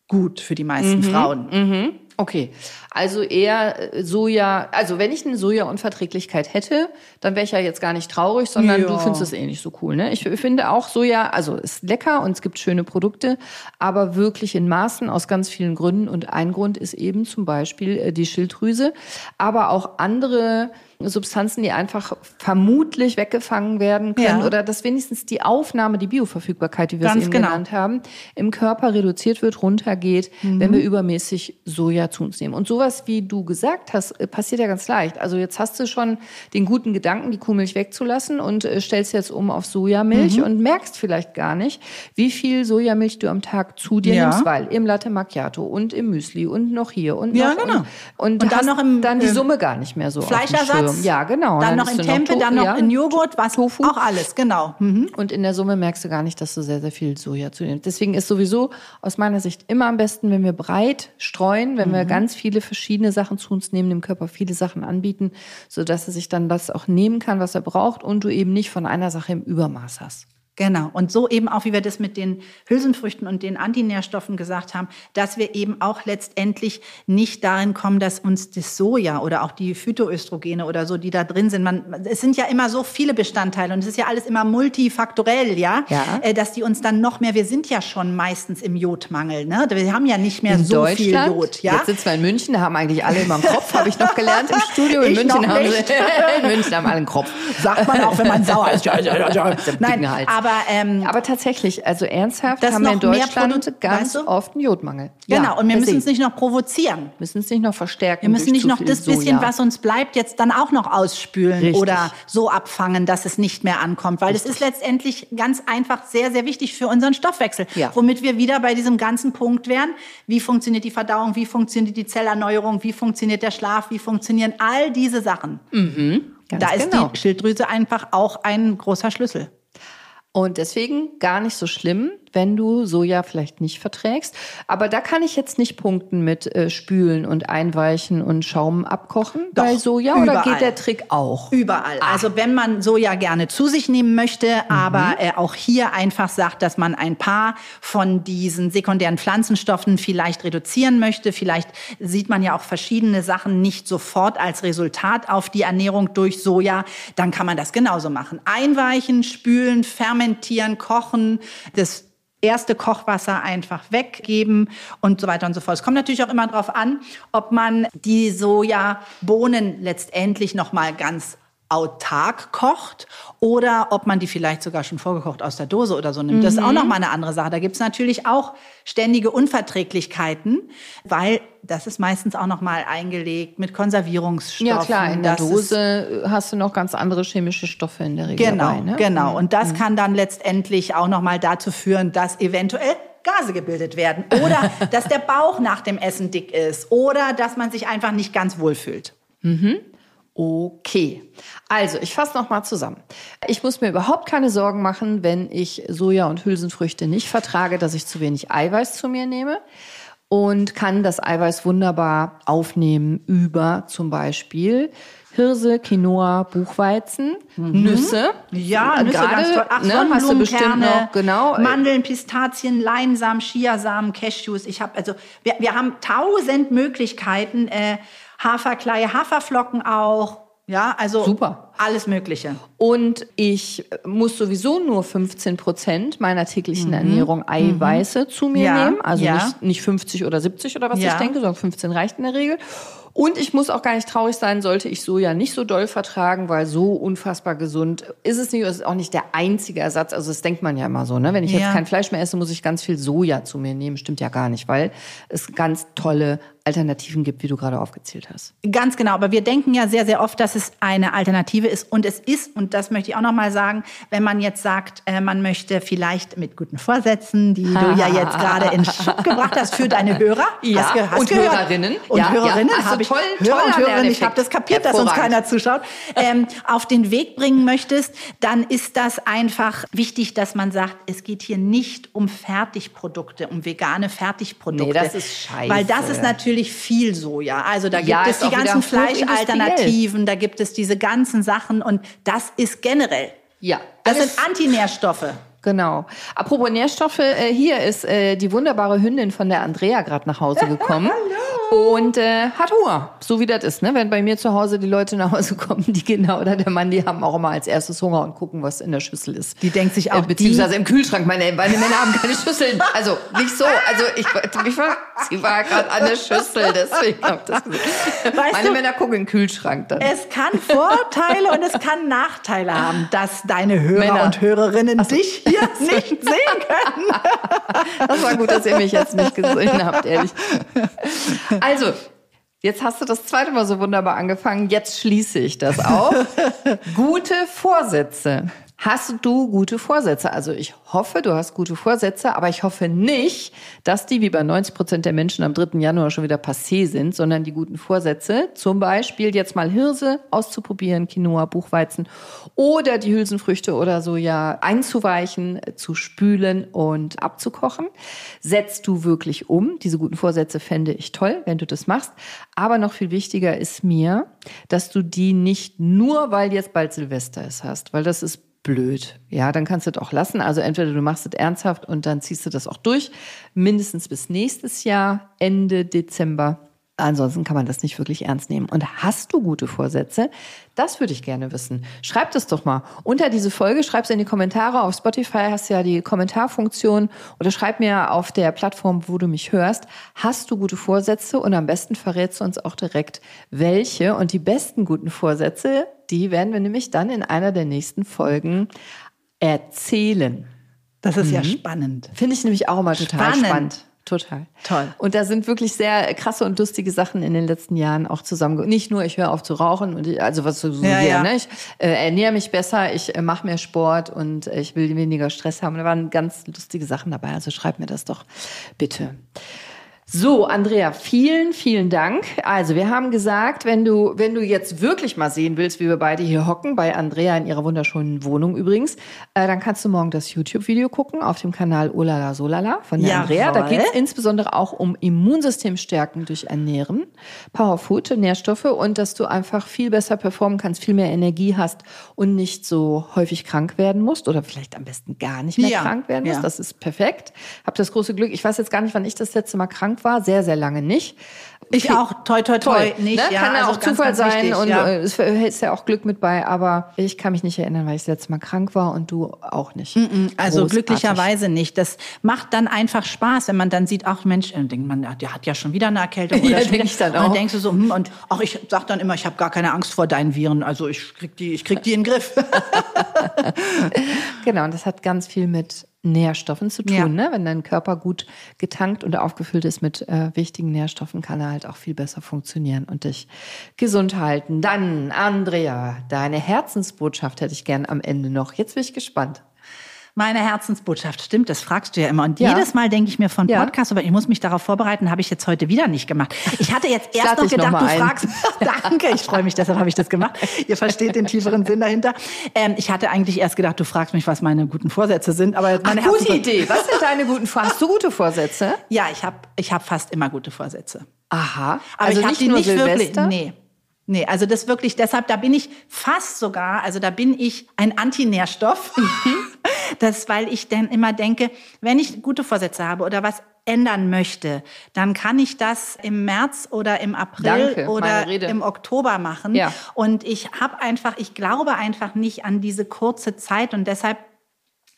gut für die meisten mhm, Frauen. Mhm. Okay, also eher äh, Soja, also wenn ich eine Soja-Unverträglichkeit hätte, dann wäre ich ja jetzt gar nicht traurig, sondern ja. du findest es eh nicht so cool. Ne? Ich finde auch Soja, also ist lecker und es gibt schöne Produkte, aber wirklich in Maßen aus ganz vielen Gründen. Und ein Grund ist eben zum Beispiel äh, die Schilddrüse, aber auch andere Substanzen, die einfach vermutlich weggefangen werden können ja. oder dass wenigstens die Aufnahme, die Bioverfügbarkeit, die wir Ganz es eben genau. genannt haben, im Körper reduziert wird, runtergeht, mhm. wenn wir übermäßig Soja zu uns nehmen. Und sowas, wie du gesagt hast, äh, passiert ja ganz leicht. Also jetzt hast du schon den guten Gedanken, die Kuhmilch wegzulassen und äh, stellst jetzt um auf Sojamilch mhm. und merkst vielleicht gar nicht, wie viel Sojamilch du am Tag zu dir ja. nimmst, weil im Latte Macchiato und im Müsli und noch hier und ja, noch genau. und, und, und dann noch im dann die Summe gar nicht mehr so. Fleischersatz Ja, genau. Dann, dann noch in Tempe, dann noch ja. in Joghurt, was Tofu. Auch alles, genau. Mhm. Und in der Summe merkst du gar nicht, dass du sehr, sehr viel Soja zu nimmst. Deswegen ist sowieso aus meiner Sicht immer am besten, wenn wir breit streuen, wenn mhm. wir ganz viele verschiedene Sachen zu uns nehmen, dem Körper viele Sachen anbieten, sodass er sich dann das auch nehmen kann, was er braucht und du eben nicht von einer Sache im Übermaß hast. Genau. Und so eben auch, wie wir das mit den Hülsenfrüchten und den Antinährstoffen gesagt haben, dass wir eben auch letztendlich nicht darin kommen, dass uns das Soja oder auch die Phytoöstrogene oder so, die da drin sind, man, es sind ja immer so viele Bestandteile und es ist ja alles immer multifaktorell, ja, ja. Äh, dass die uns dann noch mehr, wir sind ja schon meistens im Jodmangel, ne? Wir haben ja nicht mehr in so viel Jod, ja. Jetzt sitzen wir in München, da haben eigentlich alle immer einen Kopf, habe ich noch gelernt im Studio. In München haben sie, in München haben alle einen Kopf. Sagt man auch, wenn man sauer ist. Nein, aber, ähm, aber tatsächlich, also ernsthaft haben wir in Deutschland ganz weißt du? oft einen Jodmangel. Genau, ja, und wir müssen es nicht noch provozieren. müssen es nicht noch verstärken. Wir müssen nicht noch das bisschen, Soja. was uns bleibt, jetzt dann auch noch ausspülen Richtig. oder so abfangen, dass es nicht mehr ankommt. Weil es ist letztendlich ganz einfach sehr, sehr wichtig für unseren Stoffwechsel. Ja. Womit wir wieder bei diesem ganzen Punkt wären. Wie funktioniert die Verdauung? Wie funktioniert die Zellerneuerung? Wie funktioniert der Schlaf? Wie funktionieren all diese Sachen? Mhm. da ist genau. die Schilddrüse einfach auch ein großer Schlüssel. Und deswegen gar nicht so schlimm, wenn du Soja vielleicht nicht verträgst. Aber da kann ich jetzt nicht punkten mit äh, Spülen und Einweichen und Schaum abkochen Doch, bei Soja überall. oder geht der Trick auch? Überall. Ah. Also wenn man Soja gerne zu sich nehmen möchte, mhm. aber äh, auch hier einfach sagt, dass man ein paar von diesen sekundären Pflanzenstoffen vielleicht reduzieren möchte. Vielleicht sieht man ja auch verschiedene Sachen nicht sofort als Resultat auf die Ernährung durch Soja. Dann kann man das genauso machen. Einweichen, spülen, fermentieren, kochen. Das erste Kochwasser einfach weggeben und so weiter und so fort. Es kommt natürlich auch immer darauf an, ob man die Sojabohnen letztendlich noch mal ganz autark kocht oder ob man die vielleicht sogar schon vorgekocht aus der Dose oder so nimmt. Mhm. Das ist auch mhm. noch mal eine andere Sache. Da gibt's natürlich auch ständige Unverträglichkeiten, weil das ist meistens auch noch mal eingelegt mit Konservierungsstoffen. Ja klar, in der Dose hast du noch ganz andere chemische Stoffe in der Regel Genau, dabei, ne? genau. Und das mhm. kann dann letztendlich auch noch mal dazu führen, dass eventuell Gase gebildet werden oder dass der Bauch nach dem Essen dick ist oder dass man sich einfach nicht ganz wohl fühlt. Mhm. Okay, also ich fasse noch mal zusammen. Ich muss mir überhaupt keine Sorgen machen, wenn ich Soja und Hülsenfrüchte nicht vertrage, dass ich zu wenig Eiweiß zu mir nehme und kann das Eiweiß wunderbar aufnehmen über zum Beispiel Hirse, Quinoa, Buchweizen, mhm. Nüsse. Ja, Nüsse Gerade, ganz toll. Ach, ne, hast du bestimmt noch, genau. Mandeln, Pistazien, Leinsamen, Chiasamen, Cashews. Ich habe also wir, wir haben tausend Möglichkeiten. Äh, Haferkleie, Haferflocken auch. Ja, also Super. alles Mögliche. Und ich muss sowieso nur 15 Prozent meiner täglichen mhm. Ernährung Eiweiße mhm. zu mir ja. nehmen. Also ja. nicht, nicht 50 oder 70 oder was ja. ich denke, sondern 15 reicht in der Regel. Und ich muss auch gar nicht traurig sein, sollte ich Soja nicht so doll vertragen, weil so unfassbar gesund ist es nicht. Es ist auch nicht der einzige Ersatz. Also das denkt man ja immer so. Ne? Wenn ich ja. jetzt kein Fleisch mehr esse, muss ich ganz viel Soja zu mir nehmen. Stimmt ja gar nicht, weil es ganz tolle Alternativen gibt, wie du gerade aufgezählt hast. Ganz genau, aber wir denken ja sehr, sehr oft, dass es eine Alternative ist. Und es ist, und das möchte ich auch nochmal sagen, wenn man jetzt sagt, äh, man möchte vielleicht mit guten Vorsätzen, die du ja jetzt gerade in Schub gebracht hast für deine Hörer. Ja, hast, hast und gehört. Hörerinnen. Und Ja, Hörerinnen ja. Also ich. toll, Hörer und Hörerinnen, ich habe das kapiert, dass uns keiner zuschaut. Ähm, auf den Weg bringen möchtest, dann ist das einfach wichtig, dass man sagt, es geht hier nicht um Fertigprodukte, um vegane Fertigprodukte. Nee, das ist scheiße. Weil das ist natürlich viel Soja. Also da Ja, gibt es ist die ganzen. Fleischalternativen, da gibt es diese ganzen Sachen und das ist generell. Ja. Das sind Antinährstoffe. Genau. Apropos Nährstoffe, äh, hier ist äh, die wunderbare Hündin von der Andrea gerade nach Hause gekommen. Und äh, hat Hunger, so wie das ist. Ne? Wenn bei mir zu Hause die Leute nach Hause kommen, die Kinder oder der Mann, die haben auch immer als erstes Hunger und gucken, was in der Schüssel ist. Die denkt sich auch, äh, beziehungsweise im Kühlschrank. Meine, meine Männer haben keine Schüsseln. Also nicht so. Also ich, ich war, sie war gerade an der Schüssel, deswegen hab ich das gesagt. Weißt Meine du- Männer gucken in den Kühlschrank dann. Es kann Vorteile und es kann Nachteile haben, dass deine Hörer Männer. und Hörerinnen dich hier nicht sehen können. Das war gut, dass ihr mich jetzt nicht gesehen habt, ehrlich. Also, jetzt hast du das zweite Mal so wunderbar angefangen. Jetzt schließe ich das auf. Gute Vorsätze. Hast du gute Vorsätze? Also ich hoffe, du hast gute Vorsätze, aber ich hoffe nicht, dass die wie bei 90 Prozent der Menschen am 3. Januar schon wieder passé sind, sondern die guten Vorsätze, zum Beispiel jetzt mal Hirse auszuprobieren, Quinoa, Buchweizen oder die Hülsenfrüchte oder Soja einzuweichen, zu spülen und abzukochen, setzt du wirklich um. Diese guten Vorsätze fände ich toll, wenn du das machst. Aber noch viel wichtiger ist mir, dass du die nicht nur, weil jetzt bald Silvester ist, hast, weil das ist blöd. Ja, dann kannst du das auch lassen. Also entweder du machst es ernsthaft und dann ziehst du das auch durch, mindestens bis nächstes Jahr, Ende Dezember. Ansonsten kann man das nicht wirklich ernst nehmen. Und hast du gute Vorsätze? Das würde ich gerne wissen. Schreib das doch mal. Unter diese Folge schreib es in die Kommentare. Auf Spotify hast du ja die Kommentarfunktion oder schreib mir auf der Plattform, wo du mich hörst. Hast du gute Vorsätze? Und am besten verrätst du uns auch direkt, welche. Und die besten guten Vorsätze, die werden wir nämlich dann in einer der nächsten Folgen erzählen. Das ist ja spannend. Finde ich nämlich auch immer total Spannend. spannend. Total. Toll. Und da sind wirklich sehr krasse und lustige Sachen in den letzten Jahren auch zusammen. Nicht nur, ich höre auf zu rauchen und ich, also was so Ja, hier, ja. ne? Ich äh, ernähre mich besser, ich äh, mache mehr Sport und äh, ich will weniger Stress haben. Da waren ganz lustige Sachen dabei. Also schreib mir das doch bitte. So, Andrea, vielen, vielen Dank. Also, wir haben gesagt, wenn du, wenn du jetzt wirklich mal sehen willst, wie wir beide hier hocken, bei Andrea in ihrer wunderschönen Wohnung übrigens, äh, dann kannst du morgen das YouTube-Video gucken auf dem Kanal Olala Solala von der Jawohl. Andrea. Da geht es insbesondere auch um Immunsystem stärken durch Ernähren, Powerfood, Nährstoffe und dass du einfach viel besser performen kannst, viel mehr Energie hast und nicht so häufig krank werden musst oder vielleicht am besten gar nicht mehr Ja, krank werden musst. ja. Das ist perfekt. Hab das große Glück. Ich weiß jetzt gar nicht, wann ich das letzte Mal krank war. Sehr, sehr lange nicht. Ich auch, toi, toi, toi, nicht. ne? Ja, kann ja also auch ganz, Zufall ganz sein wichtig, und ja. äh, es ist ja auch Glück mit bei, aber ich kann mich nicht erinnern, weil ich das letzte Mal krank war und du auch nicht. Also Großartig. glücklicherweise nicht. Das macht dann einfach Spaß, wenn man dann sieht, ach Mensch, denkt man, der hat ja schon wieder eine Erkältung. Oder Ja, schon wieder. denk ich dann Und dann auch. denkst du so, hm, und ach, ich sag dann immer, ich habe gar keine Angst vor deinen Viren. Also ich krieg die, ich krieg die in den Griff. Genau, und das hat ganz viel mit Nährstoffen zu tun. Ja. Ne? Wenn dein Körper gut getankt und aufgefüllt ist mit äh, wichtigen Nährstoffen, kann er halt auch viel besser funktionieren und dich gesund halten. Dann, Andrea, deine Herzensbotschaft hätte ich gern am Ende noch. Jetzt bin ich gespannt. Meine Herzensbotschaft, stimmt, das fragst du ja immer. Und Ja. jedes Mal denke ich mir von. Podcast, aber ich muss mich darauf vorbereiten, habe ich jetzt heute wieder nicht gemacht. Ich hatte jetzt erst lade noch noch gedacht, mal du ein. fragst. Danke, ich freue mich, deshalb habe ich das gemacht. Ihr versteht den tieferen Sinn dahinter. Ähm, ich hatte eigentlich erst gedacht, du fragst mich, was meine guten Vorsätze sind, aber jetzt meine Ach, gute Idee. Was sind deine guten Vor Hast du gute Vorsätze? Ja, ich habe ich hab fast immer gute Vorsätze. Aha. Aber also ich habe nicht die nur nicht Silvester? wirklich. Nee. Nee, also das wirklich, deshalb, da bin ich fast sogar, also da bin ich ein Antinährstoff. Das, weil ich dann immer denke, wenn ich gute Vorsätze habe oder was ändern möchte, dann kann ich das im März oder im April Danke, oder im Oktober machen. Ja. Und ich habe einfach, ich glaube einfach nicht an diese kurze Zeit und deshalb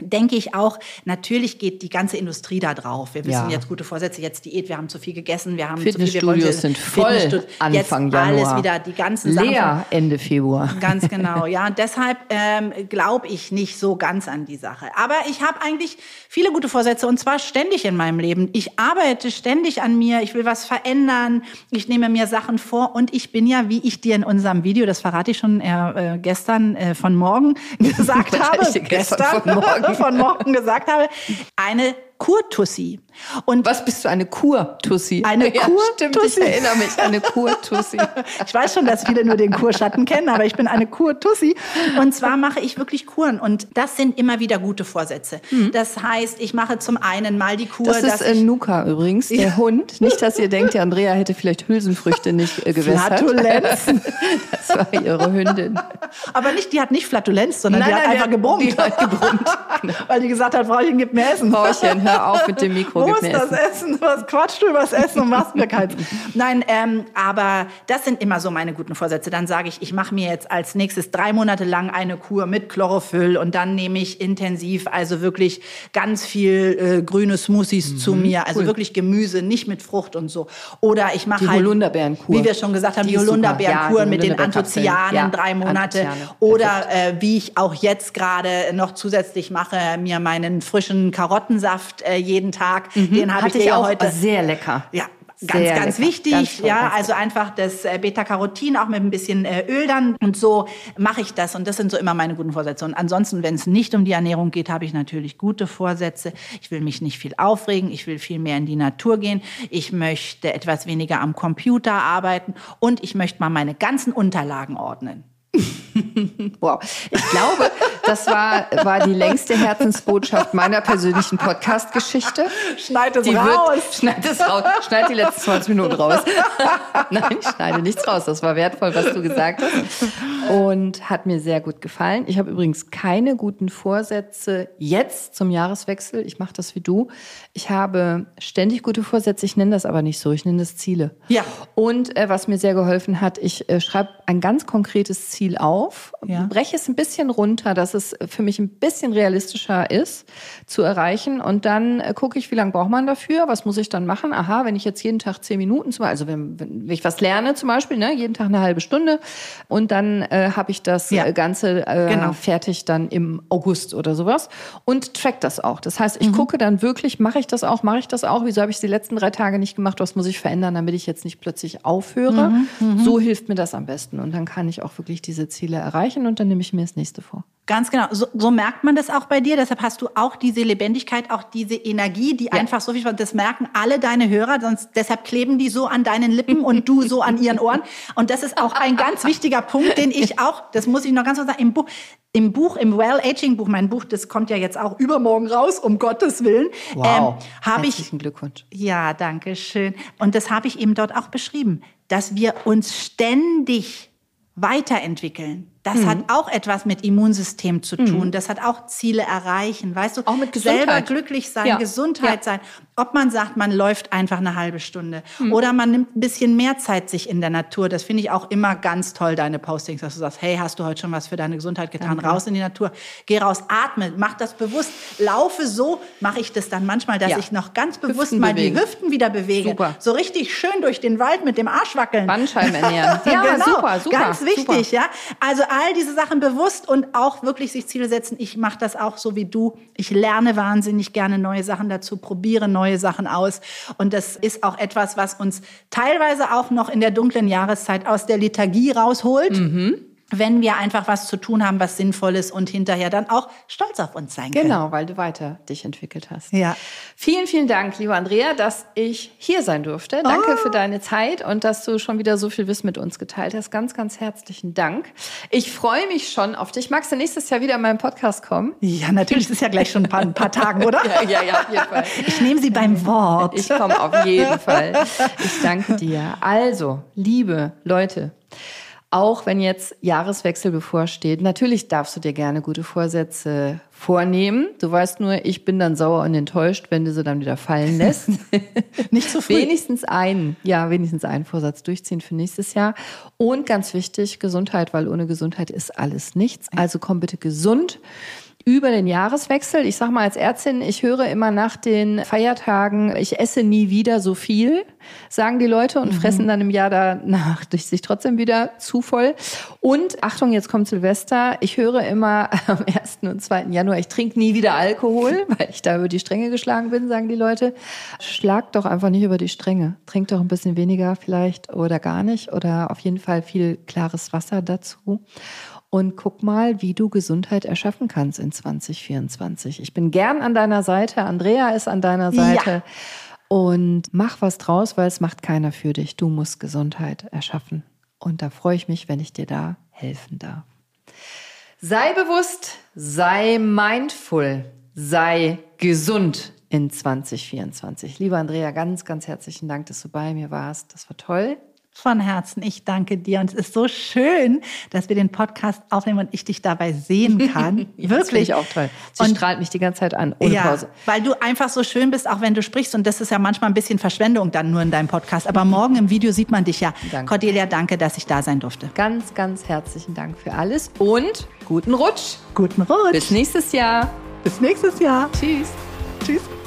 denke ich auch, natürlich geht die ganze Industrie da drauf. Wir wissen Ja. jetzt gute Vorsätze, jetzt Diät, wir haben zu viel gegessen, wir haben zu viel, wir Fitnessstudios wollen- sind voll Anfang jetzt Januar. alles wieder, die ganzen Sachen. Leer Ende Februar. Ganz genau, ja. Und deshalb ähm, glaube ich nicht so ganz an die Sache. Aber ich habe eigentlich viele gute Vorsätze und zwar ständig in meinem Leben. Ich arbeite ständig an mir, ich will was verändern, ich nehme mir Sachen vor und ich bin ja, wie ich dir in unserem Video, das verrate ich schon äh, äh, gestern äh, von morgen gesagt habe, dir gestern von morgen? Von morgen gesagt habe, eine Kurtussi. Und Was bist du, eine Kur-Tussi? Eine ja, Stimmt, ich Kur-Tussi. erinnere mich, eine Kur-Tussi. Ich weiß schon, dass viele nur den Kurschatten kennen, aber ich bin eine Kur-Tussi. Und zwar mache ich wirklich Kuren. Und das sind immer wieder gute Vorsätze. Das heißt, ich mache zum einen mal die Kur, Das ist dass äh, Nuka übrigens, der Hund. Nicht, dass ihr denkt, die Andrea hätte vielleicht Hülsenfrüchte nicht äh, gewässert. Flatulenzen. Das war ihre Hündin. Aber nicht, die hat nicht Flatulenz, sondern Nein, die hat nein, die einfach hat- gebrummt. die hat gebrummt. Weil die gesagt hat, Frauchen, gib mir Essen. Frauchen, hör auf mit dem Mikro, Wo ist das Essen. Essen? Was quatschst du über das Essen und machst mir keins? Nein, ähm, aber das sind immer so meine guten Vorsätze. Dann sage ich, ich mache mir jetzt als nächstes drei Monate lang eine Kur mit Chlorophyll und dann nehme ich intensiv, also wirklich ganz viel äh, grüne Smoothies zu mir, also Mhm, cool. wirklich Gemüse, nicht mit Frucht und so. Oder ich mache halt, Holunderbeerenkur. wie wir schon gesagt haben, Die die, ist super. Holunderbeerenkur Ja, mit den. Anthozianen, Ja, drei Monate. Anthocyane. Oder äh, wie ich auch jetzt gerade noch zusätzlich mache, mir meinen frischen Karottensaft äh, jeden Tag. Den habe ich Mhm. Hatte dir ich ja auch heute. sehr lecker. Ja, ganz, Sehr ganz lecker. wichtig. Ganz toll, ja, ganz also einfach das äh, Beta-Carotin auch mit ein bisschen äh, Öl dann. Und so mache ich das. Und das sind so immer meine guten Vorsätze. Und ansonsten, wenn es nicht um die Ernährung geht, habe ich natürlich gute Vorsätze. Ich will mich nicht viel aufregen. Ich will viel mehr in die Natur gehen. Ich möchte etwas weniger am Computer arbeiten. Und ich möchte mal meine ganzen Unterlagen ordnen. Wow. Ich glaube, das war, war die längste Herzensbotschaft meiner persönlichen Podcast-Geschichte. Schneid es Die raus. wird, schneid es raus. Schneid die letzten 20 Minuten raus. Nein, ich schneide nichts raus. Das war wertvoll, was du gesagt hast. Und hat mir sehr gut gefallen. Ich habe übrigens keine guten Vorsätze jetzt zum Jahreswechsel. Ich mache das wie du. Ich habe ständig gute Vorsätze. Ich nenne das aber nicht so. Ich nenne das Ziele. Ja. Und äh, was mir sehr geholfen hat, ich äh, schreibe ein ganz konkretes Ziel auf, Ja. breche es ein bisschen runter, dass es für mich ein bisschen realistischer ist zu erreichen. Und dann äh, gucke ich, wie lange braucht man dafür, was muss ich dann machen. Aha, wenn ich jetzt jeden Tag zehn Minuten, zum, also wenn, wenn ich was lerne zum Beispiel, ne, jeden Tag eine halbe Stunde. Und dann äh, habe ich das Ja. äh, Ganze äh, Genau. fertig dann im August oder sowas. Und track das auch. Das heißt, ich gucke dann wirklich, mache ich das auch, mache ich das auch, wieso habe ich es die letzten drei Tage nicht gemacht, was muss ich verändern, damit ich jetzt nicht plötzlich aufhöre. So hilft mir das am besten. Und dann kann ich auch wirklich diese Ziele erreichen und dann nehme ich mir das nächste vor. Ganz genau. So, so merkt man das auch bei dir. Deshalb hast du auch diese Lebendigkeit, auch diese Energie, die einfach so viel, das merken alle deine Hörer, sonst deshalb kleben die so an deinen Lippen und du so an ihren Ohren. Und das ist auch ein ganz wichtiger Punkt, den ich auch, das muss ich noch ganz kurz sagen, im Buch, im Buch, im Well-Aging-Buch, mein Buch, das kommt ja jetzt auch übermorgen raus, um Gottes Willen, ähm, habe ich Herzlichen Glückwunsch. ja, danke schön. Und das habe ich eben dort auch beschrieben, dass wir uns ständig weiterentwickeln. Das Mhm. hat auch etwas mit Immunsystem zu tun. Das hat auch Ziele erreichen, weißt du? Auch mit Selber Gesundheit. glücklich sein, Ja. Gesundheit Ja. sein. Ob man sagt, man läuft einfach eine halbe Stunde Mhm. oder man nimmt ein bisschen mehr Zeit sich in der Natur. Das finde ich auch immer ganz toll, deine Postings, dass du sagst, hey, hast du heute schon was für deine Gesundheit getan? Raus in die Natur. Geh raus, atme, mach das bewusst. Laufe so, mache ich das dann manchmal, dass Ja. ich noch ganz bewusst Hüften mal bewegen. die Hüften wieder bewege. Super. So richtig schön durch den Wald mit dem Arsch wackeln. Bandscheiben ernähren. Ja, genau. super, super. Ganz wichtig, super. ja. Also all diese Sachen bewusst und auch wirklich sich Ziele setzen. Ich mache das auch so wie du. Ich lerne wahnsinnig gerne neue Sachen dazu, probiere neue Sachen aus. Und das ist auch etwas, was uns teilweise auch noch in der dunklen Jahreszeit aus der Liturgie rausholt. Mhm. Wenn wir einfach was zu tun haben, was sinnvoll ist und hinterher dann auch stolz auf uns sein können. Genau, weil du weiter dich entwickelt hast. Ja. Vielen, vielen Dank, liebe Andrea, dass ich hier sein durfte. Danke für deine Zeit und dass du schon wieder so viel Wissen mit uns geteilt hast. Ganz, ganz herzlichen Dank. Ich freue mich schon auf dich. Magst du nächstes Jahr wieder in meinen Podcast kommen? Ja, natürlich. Das ist ja gleich schon ein paar, ein paar Tagen, oder? Ja, ja, ja, auf jeden Fall. Ich nehme sie beim Wort. Ich komme auf jeden Fall. Ich danke dir. Also, liebe Leute, auch wenn jetzt Jahreswechsel bevorsteht, natürlich darfst du dir gerne gute Vorsätze vornehmen. Du weißt nur, ich bin dann sauer und enttäuscht, wenn du sie dann wieder fallen lässt. Nicht zu früh. Wenigstens einen, ja, wenigstens einen Vorsatz durchziehen für nächstes Jahr. Und ganz wichtig, Gesundheit, weil ohne Gesundheit ist alles nichts. Also komm bitte gesund über den Jahreswechsel. Ich sage mal als Ärztin, ich höre immer nach den Feiertagen, ich esse nie wieder so viel, sagen die Leute und mhm. fressen dann im Jahr danach durch sich trotzdem wieder zu voll. Und Achtung, jetzt kommt Silvester. Ich höre immer am 1. und 2. Januar, ich trinke nie wieder Alkohol, weil ich da über die Stränge geschlagen bin, sagen die Leute. Schlag doch einfach nicht über die Stränge. Trink doch ein bisschen weniger vielleicht oder gar nicht oder auf jeden Fall viel klares Wasser dazu und guck mal, wie du Gesundheit erschaffen kannst in 2024. Ich bin gern an deiner Seite, Andrea ist an deiner Seite. Ja. Und mach was draus, weil es macht keiner für dich. Du musst Gesundheit erschaffen. Und da freue ich mich, wenn ich dir da helfen darf. Sei bewusst, sei mindful, sei gesund in 2024. Lieber Andrea, ganz, ganz herzlichen Dank, dass du bei mir warst. Das war toll. Von Herzen, ich danke dir. Und es ist so schön, dass wir den Podcast aufnehmen und ich dich dabei sehen kann. ja, Wirklich. Das ich auch toll. Sie und, strahlt mich die ganze Zeit an, ohne ja, Pause. Weil du einfach so schön bist, auch wenn du sprichst. Und das ist ja manchmal ein bisschen Verschwendung dann nur in deinem Podcast. Aber morgen im Video sieht man dich ja. Danke. Cordelia, danke, dass ich da sein durfte. Ganz, ganz herzlichen Dank für alles und guten Rutsch. Guten Rutsch. Bis nächstes Jahr. Bis nächstes Jahr. Tschüss. Tschüss.